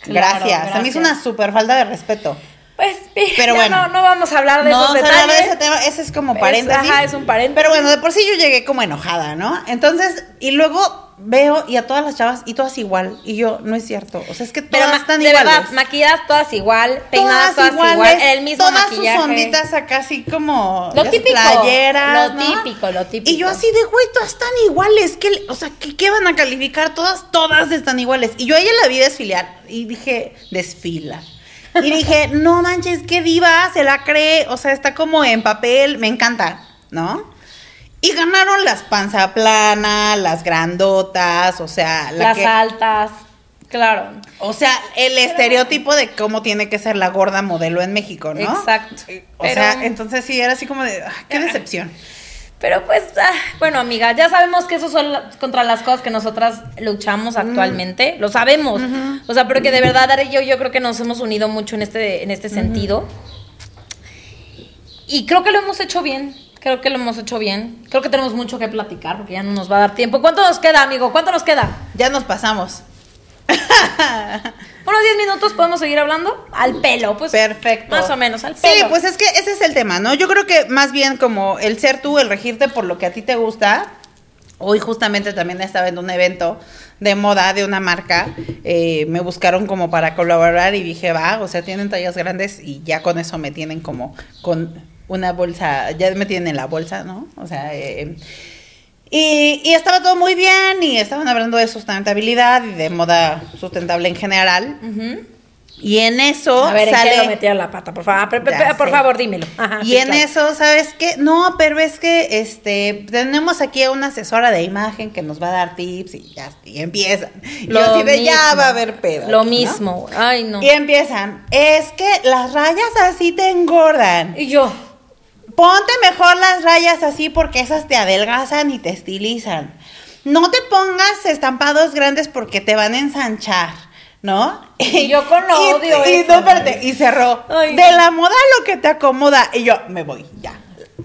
Speaker 2: Claro,
Speaker 3: gracias. A mí es
Speaker 2: gracias.
Speaker 3: una super falta de respeto.
Speaker 2: Pues,
Speaker 3: Pero bueno.
Speaker 2: no, no vamos a hablar de
Speaker 3: no
Speaker 2: esos
Speaker 3: vamos a
Speaker 2: detalles.
Speaker 3: hablar de ese tema, ese es como
Speaker 2: Es-
Speaker 3: paréntesis.
Speaker 2: ajá, es un paréntesis.
Speaker 3: Pero bueno, de por sí yo llegué como enojada, ¿no? Entonces, y luego veo y a todas las chavas y todas igual. Y yo, no es cierto. O sea, es que
Speaker 2: Pero
Speaker 3: todas
Speaker 2: ma-
Speaker 3: están
Speaker 2: de
Speaker 3: iguales.
Speaker 2: verdad, maquilladas todas igual, peinadas todas, igual,
Speaker 3: iguales,
Speaker 2: el mismo
Speaker 3: todas
Speaker 2: maquillaje.
Speaker 3: sus onditas acá así como
Speaker 2: Lo típico,
Speaker 3: playeras,
Speaker 2: lo
Speaker 3: ¿no?
Speaker 2: típico, lo típico.
Speaker 3: Y yo así de, güey, todas están iguales. ¿Qué, le- o sea, ¿qué, qué van a calificar? Todas, todas están iguales. Y yo a ella la vi desfilar y dije, desfilar. Y dije, no manches, qué diva, se la cree. O sea, está como en papel, me encanta, ¿no? Y ganaron las panza plana, las grandotas, o sea, la
Speaker 2: Las
Speaker 3: que-
Speaker 2: altas, claro.
Speaker 3: o sea, el estereotipo de cómo tiene que ser la gorda modelo en México, ¿no?
Speaker 2: Exacto.
Speaker 3: O
Speaker 2: Pero-
Speaker 3: sea, entonces sí, era así como de, ah, qué decepción.
Speaker 2: Pero pues, ah, bueno, amiga, ya sabemos que eso son la- contra las cosas que nosotras luchamos actualmente. Lo sabemos. O sea, pero que de verdad, Ara y yo, yo creo que nos hemos unido mucho en este, en este sentido. Y creo que lo hemos hecho bien. Creo que lo hemos hecho bien. Creo que tenemos mucho que platicar porque ya no nos va a dar tiempo. ¿Cuánto nos queda, amigo? ¿Cuánto nos queda?
Speaker 3: Ya nos pasamos.
Speaker 2: Unos 10 minutos podemos seguir hablando al pelo, pues.
Speaker 3: Perfecto.
Speaker 2: Más o menos, al
Speaker 3: Sí,
Speaker 2: pelo.
Speaker 3: pues es que ese es el tema, ¿no? Yo creo que más bien como el ser tú, el regirte por lo que a ti te gusta. Hoy justamente también estaba en un evento de moda de una marca. eh, me buscaron como para colaborar y dije, va, o sea, tienen tallas grandes y ya con eso me tienen como con una bolsa, ya me tienen en la bolsa, ¿no? O sea, eh, y, y estaba todo muy bien y estaban hablando de sustentabilidad y de moda sustentable en general.
Speaker 2: Ujú.
Speaker 3: Y en eso
Speaker 2: A ver, ¿en
Speaker 3: sale...
Speaker 2: qué lo metieron la pata? Por favor,
Speaker 3: Ya
Speaker 2: por
Speaker 3: sé.
Speaker 2: favor, dímelo. Ajá,
Speaker 3: Y
Speaker 2: sí,
Speaker 3: en
Speaker 2: claro.
Speaker 3: eso, ¿sabes qué? No, pero es que este tenemos aquí a una asesora de imagen que nos va a dar tips y ya y empiezan. Y yo así de ya va a haber pedo.
Speaker 2: Lo
Speaker 3: ¿no?
Speaker 2: mismo. Ay, no.
Speaker 3: Y empiezan, es que las rayas así te engordan.
Speaker 2: Y yo.
Speaker 3: Ponte mejor las rayas así porque esas te adelgazan y te estilizan. No te pongas estampados grandes porque te van a ensanchar, ¿no?
Speaker 2: Y yo con odio
Speaker 3: Y, y
Speaker 2: eso,
Speaker 3: no, espérate, y cerró.
Speaker 2: Ay,
Speaker 3: de la moda lo que te acomoda. Y yo, me voy, ya.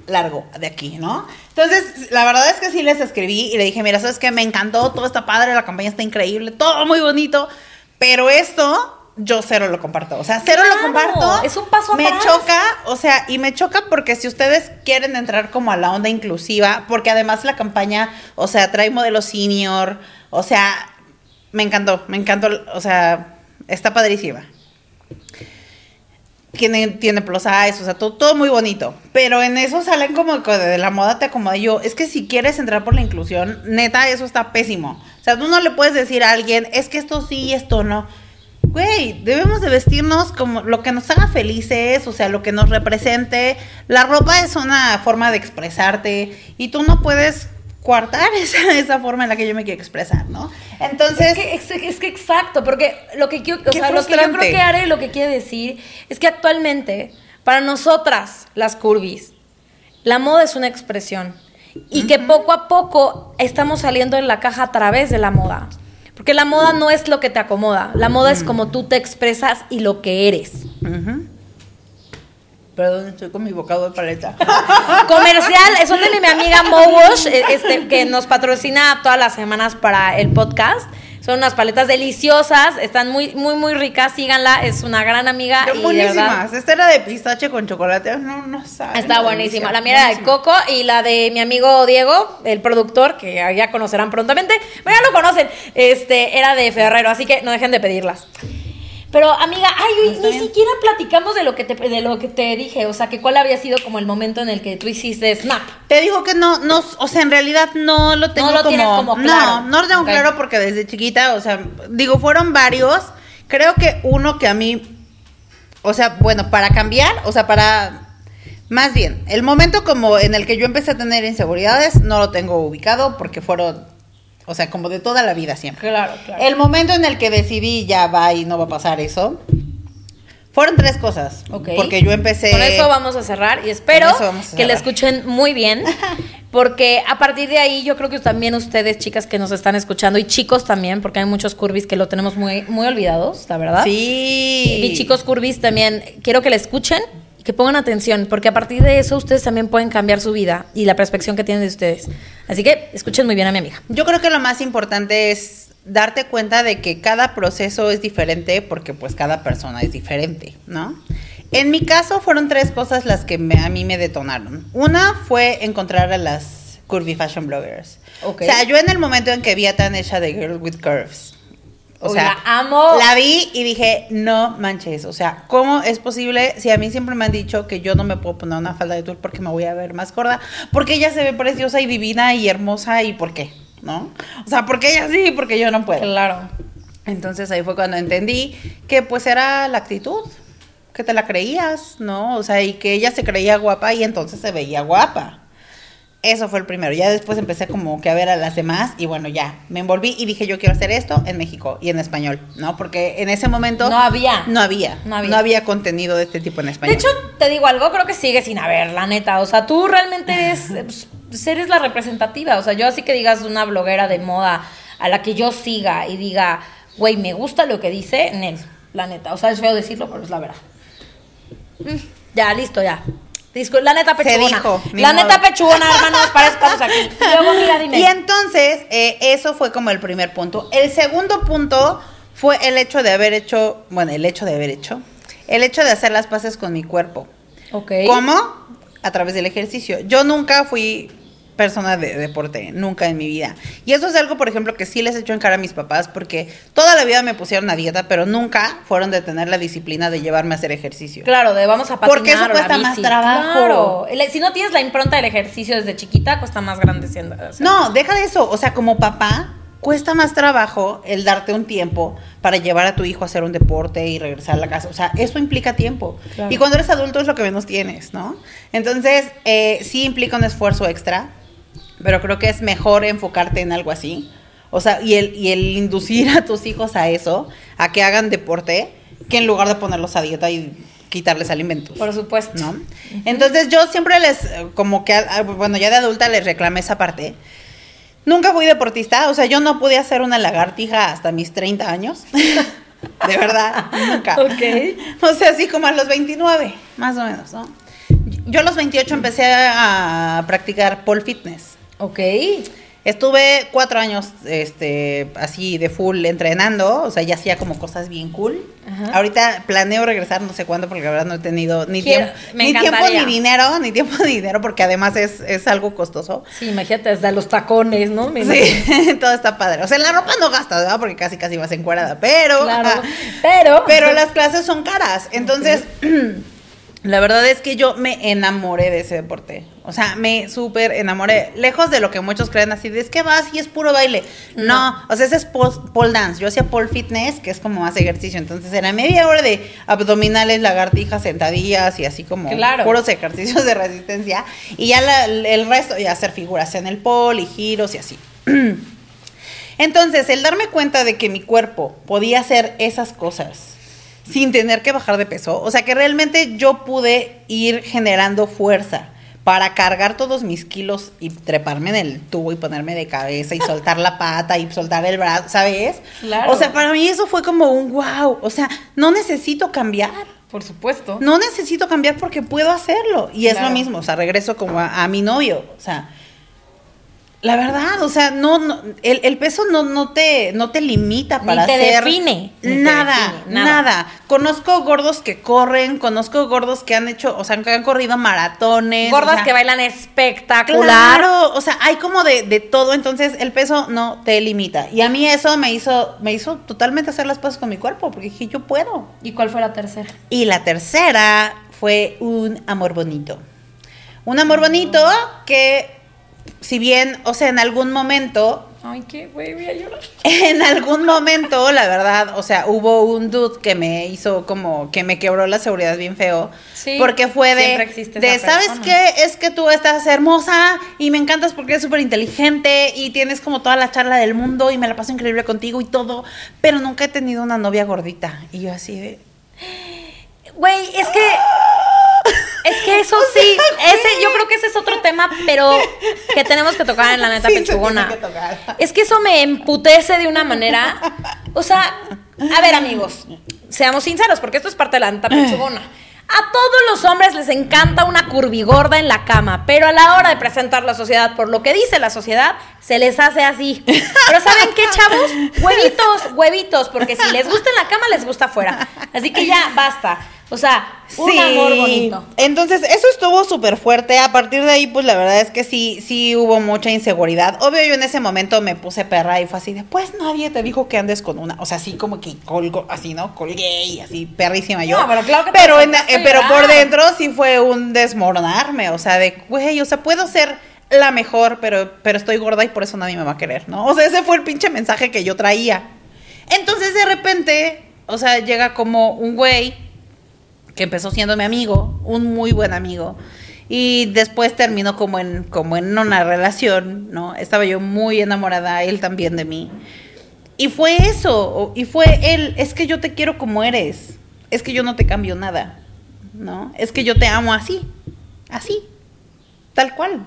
Speaker 3: largo de aquí, ¿no? Entonces, la verdad es que sí les escribí y le dije, mira, sabes que me encantó, todo está padre, la campaña está increíble, todo muy bonito, pero esto yo cero lo comparto. O sea, cero lo comparto.
Speaker 2: es un paso
Speaker 3: Me
Speaker 2: atrás.
Speaker 3: choca, o sea, y me choca porque si ustedes quieren entrar como a la onda inclusiva, porque además la campaña, o sea, trae modelo senior, o sea, me encantó, me encantó, o sea, está padrísima. Tiene, tiene plus size, o sea, todo, todo muy bonito. Pero en eso salen como de la moda te acomoda yo. Es que si quieres entrar por la inclusión, neta, eso está pésimo. O sea, tú no le puedes decir a alguien, es que esto sí y esto no. Güey, debemos de vestirnos como lo que nos haga felices, o sea, lo que nos represente. La ropa es una forma de expresarte y tú no puedes coartar esa, esa forma en la que yo me quiero expresar, ¿no? Entonces,
Speaker 2: Es que, es, es que exacto, porque lo que, quiero, o sea, lo que yo creo que Are lo que quiere decir es que actualmente, para nosotras, las curvis, la moda es una expresión. Y que poco a poco estamos saliendo en la caja a través de la moda. Porque la moda no es lo que te acomoda. La moda es como tú te expresas y lo que eres.
Speaker 3: Perdón, estoy con mi bocado de paleta.
Speaker 2: Comercial, eso de mi amiga Mowash, eh, este, que nos patrocina todas las semanas para el podcast. Son unas paletas deliciosas, están muy, muy, muy ricas. Síganla, es una gran amiga. Y verdad,
Speaker 3: buenísimas. Esta era de pistache con chocolate. No, no sabe.
Speaker 2: Está buenísima. La mía era de coco y la de mi amigo Diego, el productor, que ya conocerán prontamente. Bueno, ya lo conocen. Este, era de Ferrero, así que no dejen de pedirlas. Pero, amiga, ay, ni
Speaker 3: bien.
Speaker 2: siquiera platicamos de lo que te de lo que te dije. O sea, que cuál había sido como el momento en el que tú hiciste Snap.
Speaker 3: Te digo que no, no, o sea, en realidad no lo tengo
Speaker 2: lo
Speaker 3: como,
Speaker 2: tienes como claro.
Speaker 3: No, no lo tengo claro porque desde chiquita, o sea, digo, fueron varios. Creo que uno que a mí, o sea, bueno, para cambiar, o sea, para, más bien, el momento como en el que yo empecé a tener inseguridades, no lo tengo ubicado porque fueron, o sea, como de toda la vida siempre.
Speaker 2: Claro, claro.
Speaker 3: El momento en el que decidí ya va y no va a pasar eso, fueron tres cosas.
Speaker 2: Ok.
Speaker 3: Porque yo empecé...
Speaker 2: Con eso vamos a cerrar y espero que la escuchen muy bien. Porque a partir de ahí yo creo que también ustedes, chicas que nos están escuchando, y chicos también, porque hay muchos curvis que lo tenemos muy, muy olvidados, la verdad.
Speaker 3: Sí.
Speaker 2: Y chicos curvis también, quiero que la escuchen que pongan atención, porque a partir de eso ustedes también pueden cambiar su vida y la perspectiva que tienen de ustedes. Así que escuchen muy bien a mi amiga.
Speaker 3: Yo creo que lo más importante es darte cuenta de que cada proceso es diferente porque pues cada persona es diferente, ¿no? En mi caso fueron tres cosas las que me- a mí me detonaron. Una fue encontrar a las curvy fashion bloggers.
Speaker 2: Ok.
Speaker 3: O sea, yo en el momento en que vi a Tanesha de Girl with Curves, o
Speaker 2: Uy,
Speaker 3: sea,
Speaker 2: la amo.
Speaker 3: la vi y dije, no manches, o sea, ¿cómo es posible si a mí siempre me han dicho que yo no me puedo poner una falda de tul porque me voy a ver más gorda? Porque ella se ve preciosa y divina y hermosa y ¿por qué? ¿No? O sea, porque ella sí y porque yo no puedo.
Speaker 2: Claro.
Speaker 3: Entonces ahí fue cuando entendí que pues era la actitud, que te la creías, ¿no? O sea, y que ella se creía guapa y entonces se veía guapa. Eso fue el primero. Ya después empecé como que a ver a las demás y bueno, ya, me envolví y dije yo quiero hacer esto en México y en español, ¿no? Porque en ese momento
Speaker 2: No había.
Speaker 3: no había,
Speaker 2: No
Speaker 3: no
Speaker 2: había.
Speaker 3: contenido de este tipo en
Speaker 2: De
Speaker 3: español.
Speaker 2: hecho, te digo algo, creo que sigue sin haber, la neta. O sea, tú realmente eres, pues, eres la representativa. O sea, yo así que digas una bloguera de moda a la que yo siga y diga, güey, me gusta lo que dice, Nel, la neta. O sea, es feo decirlo, pero es la verdad. Mm, Ya, listo, ya. La neta
Speaker 3: Se
Speaker 2: pechugona.
Speaker 3: dijo, ni
Speaker 2: la
Speaker 3: modo.
Speaker 2: neta pechugona, hermanos, para estamos aquí. Luego, mira, dime.
Speaker 3: Y entonces, eh, eso fue como el primer punto. El segundo punto fue el hecho de haber hecho, bueno, el hecho de haber hecho, el hecho de hacer las paces con mi cuerpo.
Speaker 2: Ok.
Speaker 3: ¿Cómo? A través del ejercicio. Yo nunca fui persona de deporte, nunca en mi vida. Y eso es algo, por ejemplo, que sí les echo en cara a mis papás, porque toda la vida me pusieron a dieta, pero nunca fueron de tener la disciplina de llevarme a hacer ejercicio.
Speaker 2: Claro, de vamos a patinar
Speaker 3: Porque eso cuesta más trabajo.
Speaker 2: Claro. Si no tienes la impronta del ejercicio desde chiquita, cuesta más grande siendo.
Speaker 3: No, deja de eso. O sea, como papá, cuesta más trabajo el darte un tiempo para llevar a tu hijo a hacer un deporte y regresar a la casa. O sea, eso implica tiempo.
Speaker 2: Claro.
Speaker 3: Y cuando eres adulto es lo que menos tienes, ¿no? Entonces, eh, sí implica un esfuerzo extra, pero creo que es mejor enfocarte en algo así. O sea, y el, y el inducir a tus hijos a eso, a que hagan deporte, que en lugar de ponerlos a dieta y quitarles alimentos.
Speaker 2: Por supuesto.
Speaker 3: ¿no? Entonces yo siempre les, como que, a- a- bueno, ya de adulta les reclamé esa parte. Nunca fui deportista, o sea, yo no pude hacer una lagartija hasta mis 30 años. de verdad, nunca.
Speaker 2: Ok.
Speaker 3: O sea, así como a los 29, más o menos, ¿no? yo a los 28 empecé a practicar pole fitness.
Speaker 2: Ok.
Speaker 3: Estuve cuatro años, este, así de full entrenando, o sea, ya hacía como cosas bien cool.
Speaker 2: Ajá.
Speaker 3: Ahorita planeo regresar, no sé cuándo, porque la verdad no he tenido ni,
Speaker 2: Quiero-
Speaker 3: tiempo, ni tiempo ni dinero, ni tiempo ni dinero, porque además es, es algo costoso.
Speaker 2: Sí, imagínate, desde los tacones, ¿no? Me.
Speaker 3: Sí, todo está padre. O sea, la ropa no gastas, ¿verdad? Porque casi casi vas encuadrada, pero...
Speaker 2: Claro. Pero.
Speaker 3: Pero las clases son caras. Entonces, la verdad es que yo me enamoré de ese deporte. O sea, me súper enamoré. Lejos de lo que muchos creen así, de es que vas y es puro baile. No, o sea, ese es pole, pole dance. Yo hacía pole fitness, que es como más ejercicio. Entonces, era media hora de abdominales, lagartijas, sentadillas y así como
Speaker 2: Claro.
Speaker 3: puros ejercicios de resistencia. Y ya la- el resto, ya hacer figuras en el pole y giros y así. Entonces, el darme cuenta de que mi cuerpo podía hacer esas cosas sin tener que bajar de peso, o sea que realmente yo pude ir generando fuerza para cargar todos mis kilos y treparme en el tubo y ponerme de cabeza y soltar la pata y soltar el brazo, ¿sabes?
Speaker 2: Claro.
Speaker 3: O sea, para mí eso fue como un wow, o sea, no necesito cambiar.
Speaker 2: Por supuesto.
Speaker 3: No necesito cambiar porque puedo hacerlo. Y es lo mismo, o sea, regreso como a, a mi novio. O sea, la verdad, o sea, no, no el, el peso no, no te, no te limita
Speaker 2: Ni
Speaker 3: para
Speaker 2: te
Speaker 3: hacer
Speaker 2: define, ni te
Speaker 3: Nada,
Speaker 2: define,
Speaker 3: nada,
Speaker 2: nada.
Speaker 3: Conozco gordos que corren, conozco gordos que han hecho, o sea, que han corrido maratones.
Speaker 2: Gordas
Speaker 3: o sea,
Speaker 2: que bailan espectacular.
Speaker 3: Claro, o sea, hay como de, de todo, entonces el peso no te limita. Y a mí eso me hizo, me hizo totalmente hacer las cosas con mi cuerpo, porque dije, yo puedo.
Speaker 2: ¿Y cuál fue la tercera?
Speaker 3: Y la tercera fue un amor bonito. Un amor bonito que, si bien, o sea, en algún momento,
Speaker 2: Ay, qué güey, voy a llorar.
Speaker 3: en algún momento, la verdad, o sea, hubo un dude que me hizo como, que me quebró la seguridad bien feo.
Speaker 2: Sí,
Speaker 3: porque fue
Speaker 2: siempre
Speaker 3: de,
Speaker 2: existe
Speaker 3: de ¿sabes
Speaker 2: persona".
Speaker 3: qué? Es que tú estás hermosa y me encantas porque eres súper inteligente y tienes como toda la charla del mundo y me la paso increíble contigo y todo, pero nunca he tenido una novia gordita. Y yo así de...
Speaker 2: Güey, es que. Es que eso sí, ese, yo creo que ese es otro tema, pero que tenemos que tocar en la neta
Speaker 3: Sí, se
Speaker 2: pechugona.
Speaker 3: tiene que tocar.
Speaker 2: Es que eso me emputece de una manera. O sea, a ver, amigos, seamos sinceros, porque esto es parte de la neta pechugona. A todos los hombres les encanta una curvigorda en la cama, pero a la hora de presentar la sociedad, por lo que dice la sociedad, se les hace así. Pero ¿saben qué, chavos? Huevitos, huevitos, porque si les gusta en la cama, les gusta afuera. Así que ya, basta. O sea, un
Speaker 3: Sí.
Speaker 2: amor bonito.
Speaker 3: Entonces, eso estuvo súper fuerte. A partir de ahí, pues la verdad es que sí, sí hubo mucha inseguridad. Obvio, yo en ese momento me puse perra y fue así de, pues nadie te dijo que andes con una. O sea, así como que colgo, así, ¿no? Colgué y así, perrísima yo.
Speaker 2: No, pero claro que
Speaker 3: Pero, en- eh, pero por dentro sí fue un desmoronarme. O sea, de, güey, o sea, puedo ser la mejor, pero, pero estoy gorda y por eso nadie me va a querer, ¿no? O sea, ese fue el pinche mensaje que yo traía. Entonces, de repente, o sea, llega como un güey que empezó siendo mi amigo, un muy buen amigo. Y después terminó como en, como en una relación, ¿no? Estaba yo muy enamorada, él también de mí. Y fue eso, y fue él, es que yo te quiero como eres, es que yo no te cambio nada, ¿no? Es que yo te amo así, así, tal cual.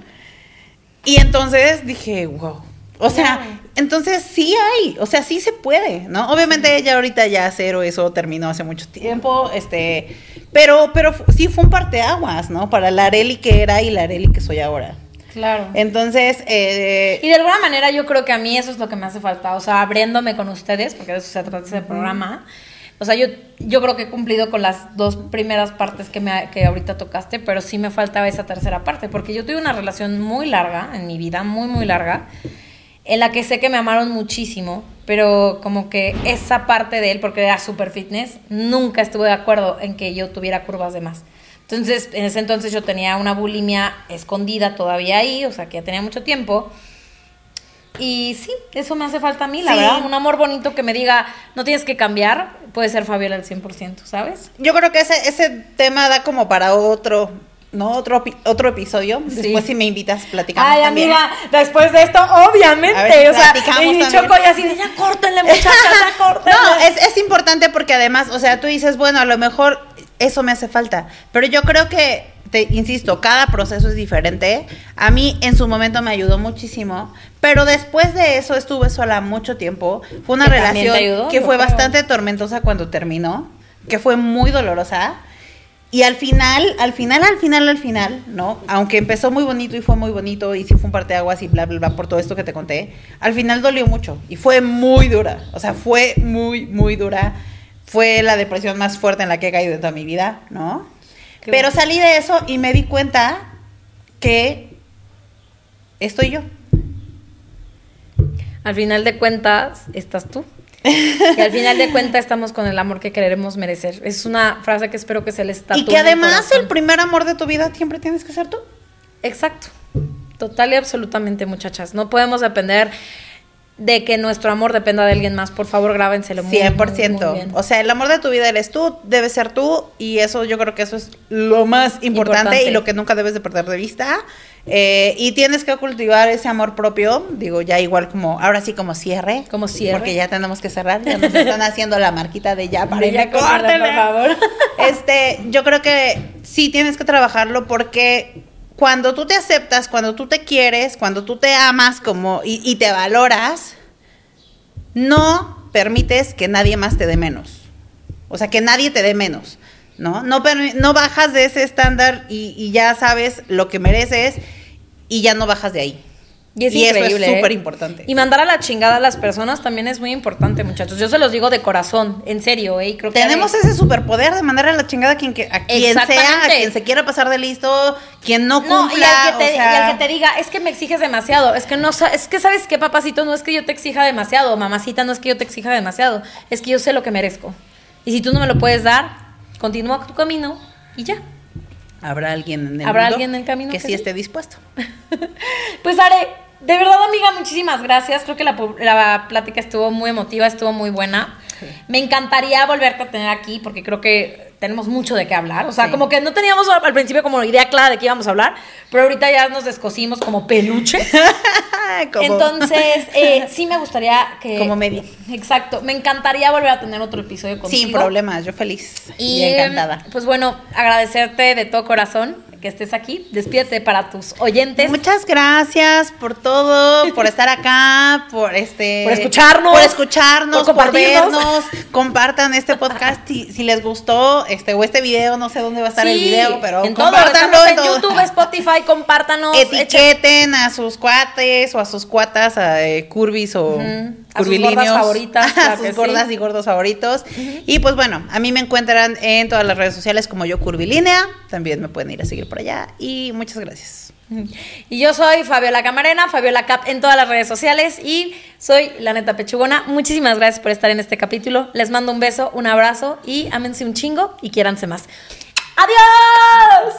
Speaker 3: Y entonces dije, wow. O sea, entonces sí hay, o sea, sí se puede, ¿no? Obviamente ella ahorita ya cero, eso terminó hace mucho tiempo, este, pero, pero sí fue un parteaguas, ¿no? Para la Areli que era y la Areli que soy ahora.
Speaker 2: Claro.
Speaker 3: Entonces, eh,
Speaker 2: Y de alguna manera yo creo que a mí eso es lo que me hace falta, o sea, abriéndome con ustedes, porque de eso se trata ese programa. O sea, yo, yo creo que he cumplido con las dos primeras partes que, me, que ahorita tocaste, pero sí me faltaba esa tercera parte, porque yo tuve una relación muy larga en mi vida, muy, muy larga, en la que sé que me amaron muchísimo, pero como que esa parte de él, porque era super fitness, nunca estuve de acuerdo en que yo tuviera curvas de más. Entonces, en ese entonces yo tenía una bulimia escondida todavía ahí, o sea, que ya tenía mucho tiempo. Y sí, eso me hace falta a mí, la
Speaker 3: Sí.
Speaker 2: verdad. Un amor bonito que me diga, no tienes que cambiar, puede ser Fabiola al 100%, ¿sabes?
Speaker 3: yo creo que ese, ese tema da como para otro, ¿no? Otro, otro episodio.
Speaker 2: Sí.
Speaker 3: Después si me invitas, platicamos
Speaker 2: Ay,
Speaker 3: también.
Speaker 2: amiga, después de esto, obviamente,
Speaker 3: ver
Speaker 2: o sea, y. Choco y así de, ya córtenle, muchachas, ya córtenle.
Speaker 3: No, es, es importante porque además, o sea, tú dices, bueno, a lo mejor eso me hace falta, pero yo creo que, te insisto, cada proceso es diferente. A mí en su momento me ayudó muchísimo, pero después de eso estuve sola mucho tiempo. Fue una
Speaker 2: Que
Speaker 3: relación
Speaker 2: ayudó,
Speaker 3: que fue
Speaker 2: creo.
Speaker 3: bastante tormentosa cuando terminó, que fue muy dolorosa. Y al final, al final, al final, al final, ¿no? Aunque empezó muy bonito y fue muy bonito y sí fue un parteaguas y bla, bla, bla, por todo esto que te conté, al final dolió mucho y fue muy dura. O sea, fue muy, muy dura. Fue la depresión más fuerte en la que he caído en toda mi vida, ¿no?
Speaker 2: Qué
Speaker 3: Pero
Speaker 2: bueno.
Speaker 3: salí de eso y me di cuenta que estoy yo.
Speaker 2: Al final de cuentas, estás tú. Y al final de cuentas estamos con el amor que queremos merecer. Es una frase que espero que se les tatúe
Speaker 3: Y que
Speaker 2: el
Speaker 3: además
Speaker 2: corazón.
Speaker 3: el primer amor de tu vida siempre tienes que ser tú.
Speaker 2: Exacto. Total y absolutamente, muchachas. No podemos depender de que nuestro amor dependa de alguien más. Por favor, grábenselo muy,
Speaker 3: 100%.
Speaker 2: muy, muy bien.
Speaker 3: o sea, el amor de tu vida eres tú, debes ser tú y eso yo creo que eso es lo más importante,
Speaker 2: Importante.
Speaker 3: y lo que nunca debes de perder de vista. Eh, y tienes que cultivar ese amor propio, digo, ya igual como, ahora sí como cierre.
Speaker 2: Como cierre.
Speaker 3: Porque ya tenemos que cerrar, ya nos están haciendo la marquita de ya, para
Speaker 2: Ya, córtale, por favor.
Speaker 3: Este, yo creo que sí tienes que trabajarlo porque cuando tú te aceptas, cuando tú te quieres, cuando tú te amas como y, te valoras, no permites que nadie más te dé menos. O sea, que nadie te dé menos, ¿no? No, bajas de ese estándar y ya sabes lo que mereces y ya no bajas de ahí.
Speaker 2: Y es
Speaker 3: Y eso es.
Speaker 2: ¿eh?
Speaker 3: súper importante.
Speaker 2: Y mandar a la chingada a las personas también es muy importante, muchachos. Yo se los digo de corazón, en serio, ¿eh? Creo que
Speaker 3: Tenemos ese superpoder de mandar a la chingada a quien, que- a quien sea, a quien se quiera pasar de listo, quien no
Speaker 2: No,
Speaker 3: cumpla.
Speaker 2: y al, que te,
Speaker 3: o sea-
Speaker 2: y al que te diga, es que me exiges demasiado, es que no es que sabes qué, papacito, no es que yo te exija demasiado, mamacita, no es que yo te exija demasiado, es que yo sé lo que merezco. Y si tú no me lo puedes dar, continúa tu camino y ya.
Speaker 3: Habrá alguien en el
Speaker 2: Habrá
Speaker 3: mundo
Speaker 2: alguien en el camino
Speaker 3: que,
Speaker 2: que
Speaker 3: sí
Speaker 2: sí.
Speaker 3: esté dispuesto.
Speaker 2: Pues Are, de verdad amiga, muchísimas gracias. Creo que la, la plática estuvo muy emotiva, estuvo muy buena. Me encantaría volverte a tener aquí porque creo que tenemos mucho de qué hablar. O sea,
Speaker 3: Sí.
Speaker 2: como que no teníamos al principio como idea clara de qué íbamos a hablar, pero ahorita ya nos descosimos como peluches. Entonces, eh, sí me gustaría que...
Speaker 3: Como media.
Speaker 2: Exacto. Me encantaría volver a tener otro episodio contigo.
Speaker 3: Sin problemas, yo feliz y,
Speaker 2: Y
Speaker 3: encantada.
Speaker 2: Pues bueno, agradecerte de todo corazón que estés aquí. Despídete para tus oyentes.
Speaker 3: Muchas gracias por todo, por estar acá, por este
Speaker 2: Por escucharnos,
Speaker 3: por escucharnos,
Speaker 2: por
Speaker 3: por, vernos, compartan este podcast si, si les gustó, este o este video, no sé dónde va a estar el video, pero
Speaker 2: en
Speaker 3: compártanlo
Speaker 2: en
Speaker 3: todo.
Speaker 2: YouTube, Spotify, compártanos. echen-
Speaker 3: Etiqueten a sus cuates o a sus cuatas, a eh, curvis o
Speaker 2: Ujú. A sus gordas favoritas,
Speaker 3: a sus gordas
Speaker 2: sí.
Speaker 3: y gordos favoritos. Y pues bueno, a mí me encuentran en todas las redes sociales como yo curvilínea. También me pueden ir a seguir por allá. Y muchas gracias.
Speaker 2: Y yo soy Fabiola Camarena, Fabiola Cap en todas las redes sociales y soy la neta pechugona. Muchísimas gracias por estar en este capítulo. Les mando un beso, un abrazo y ámense un chingo y quiéranse más. ¡Adiós!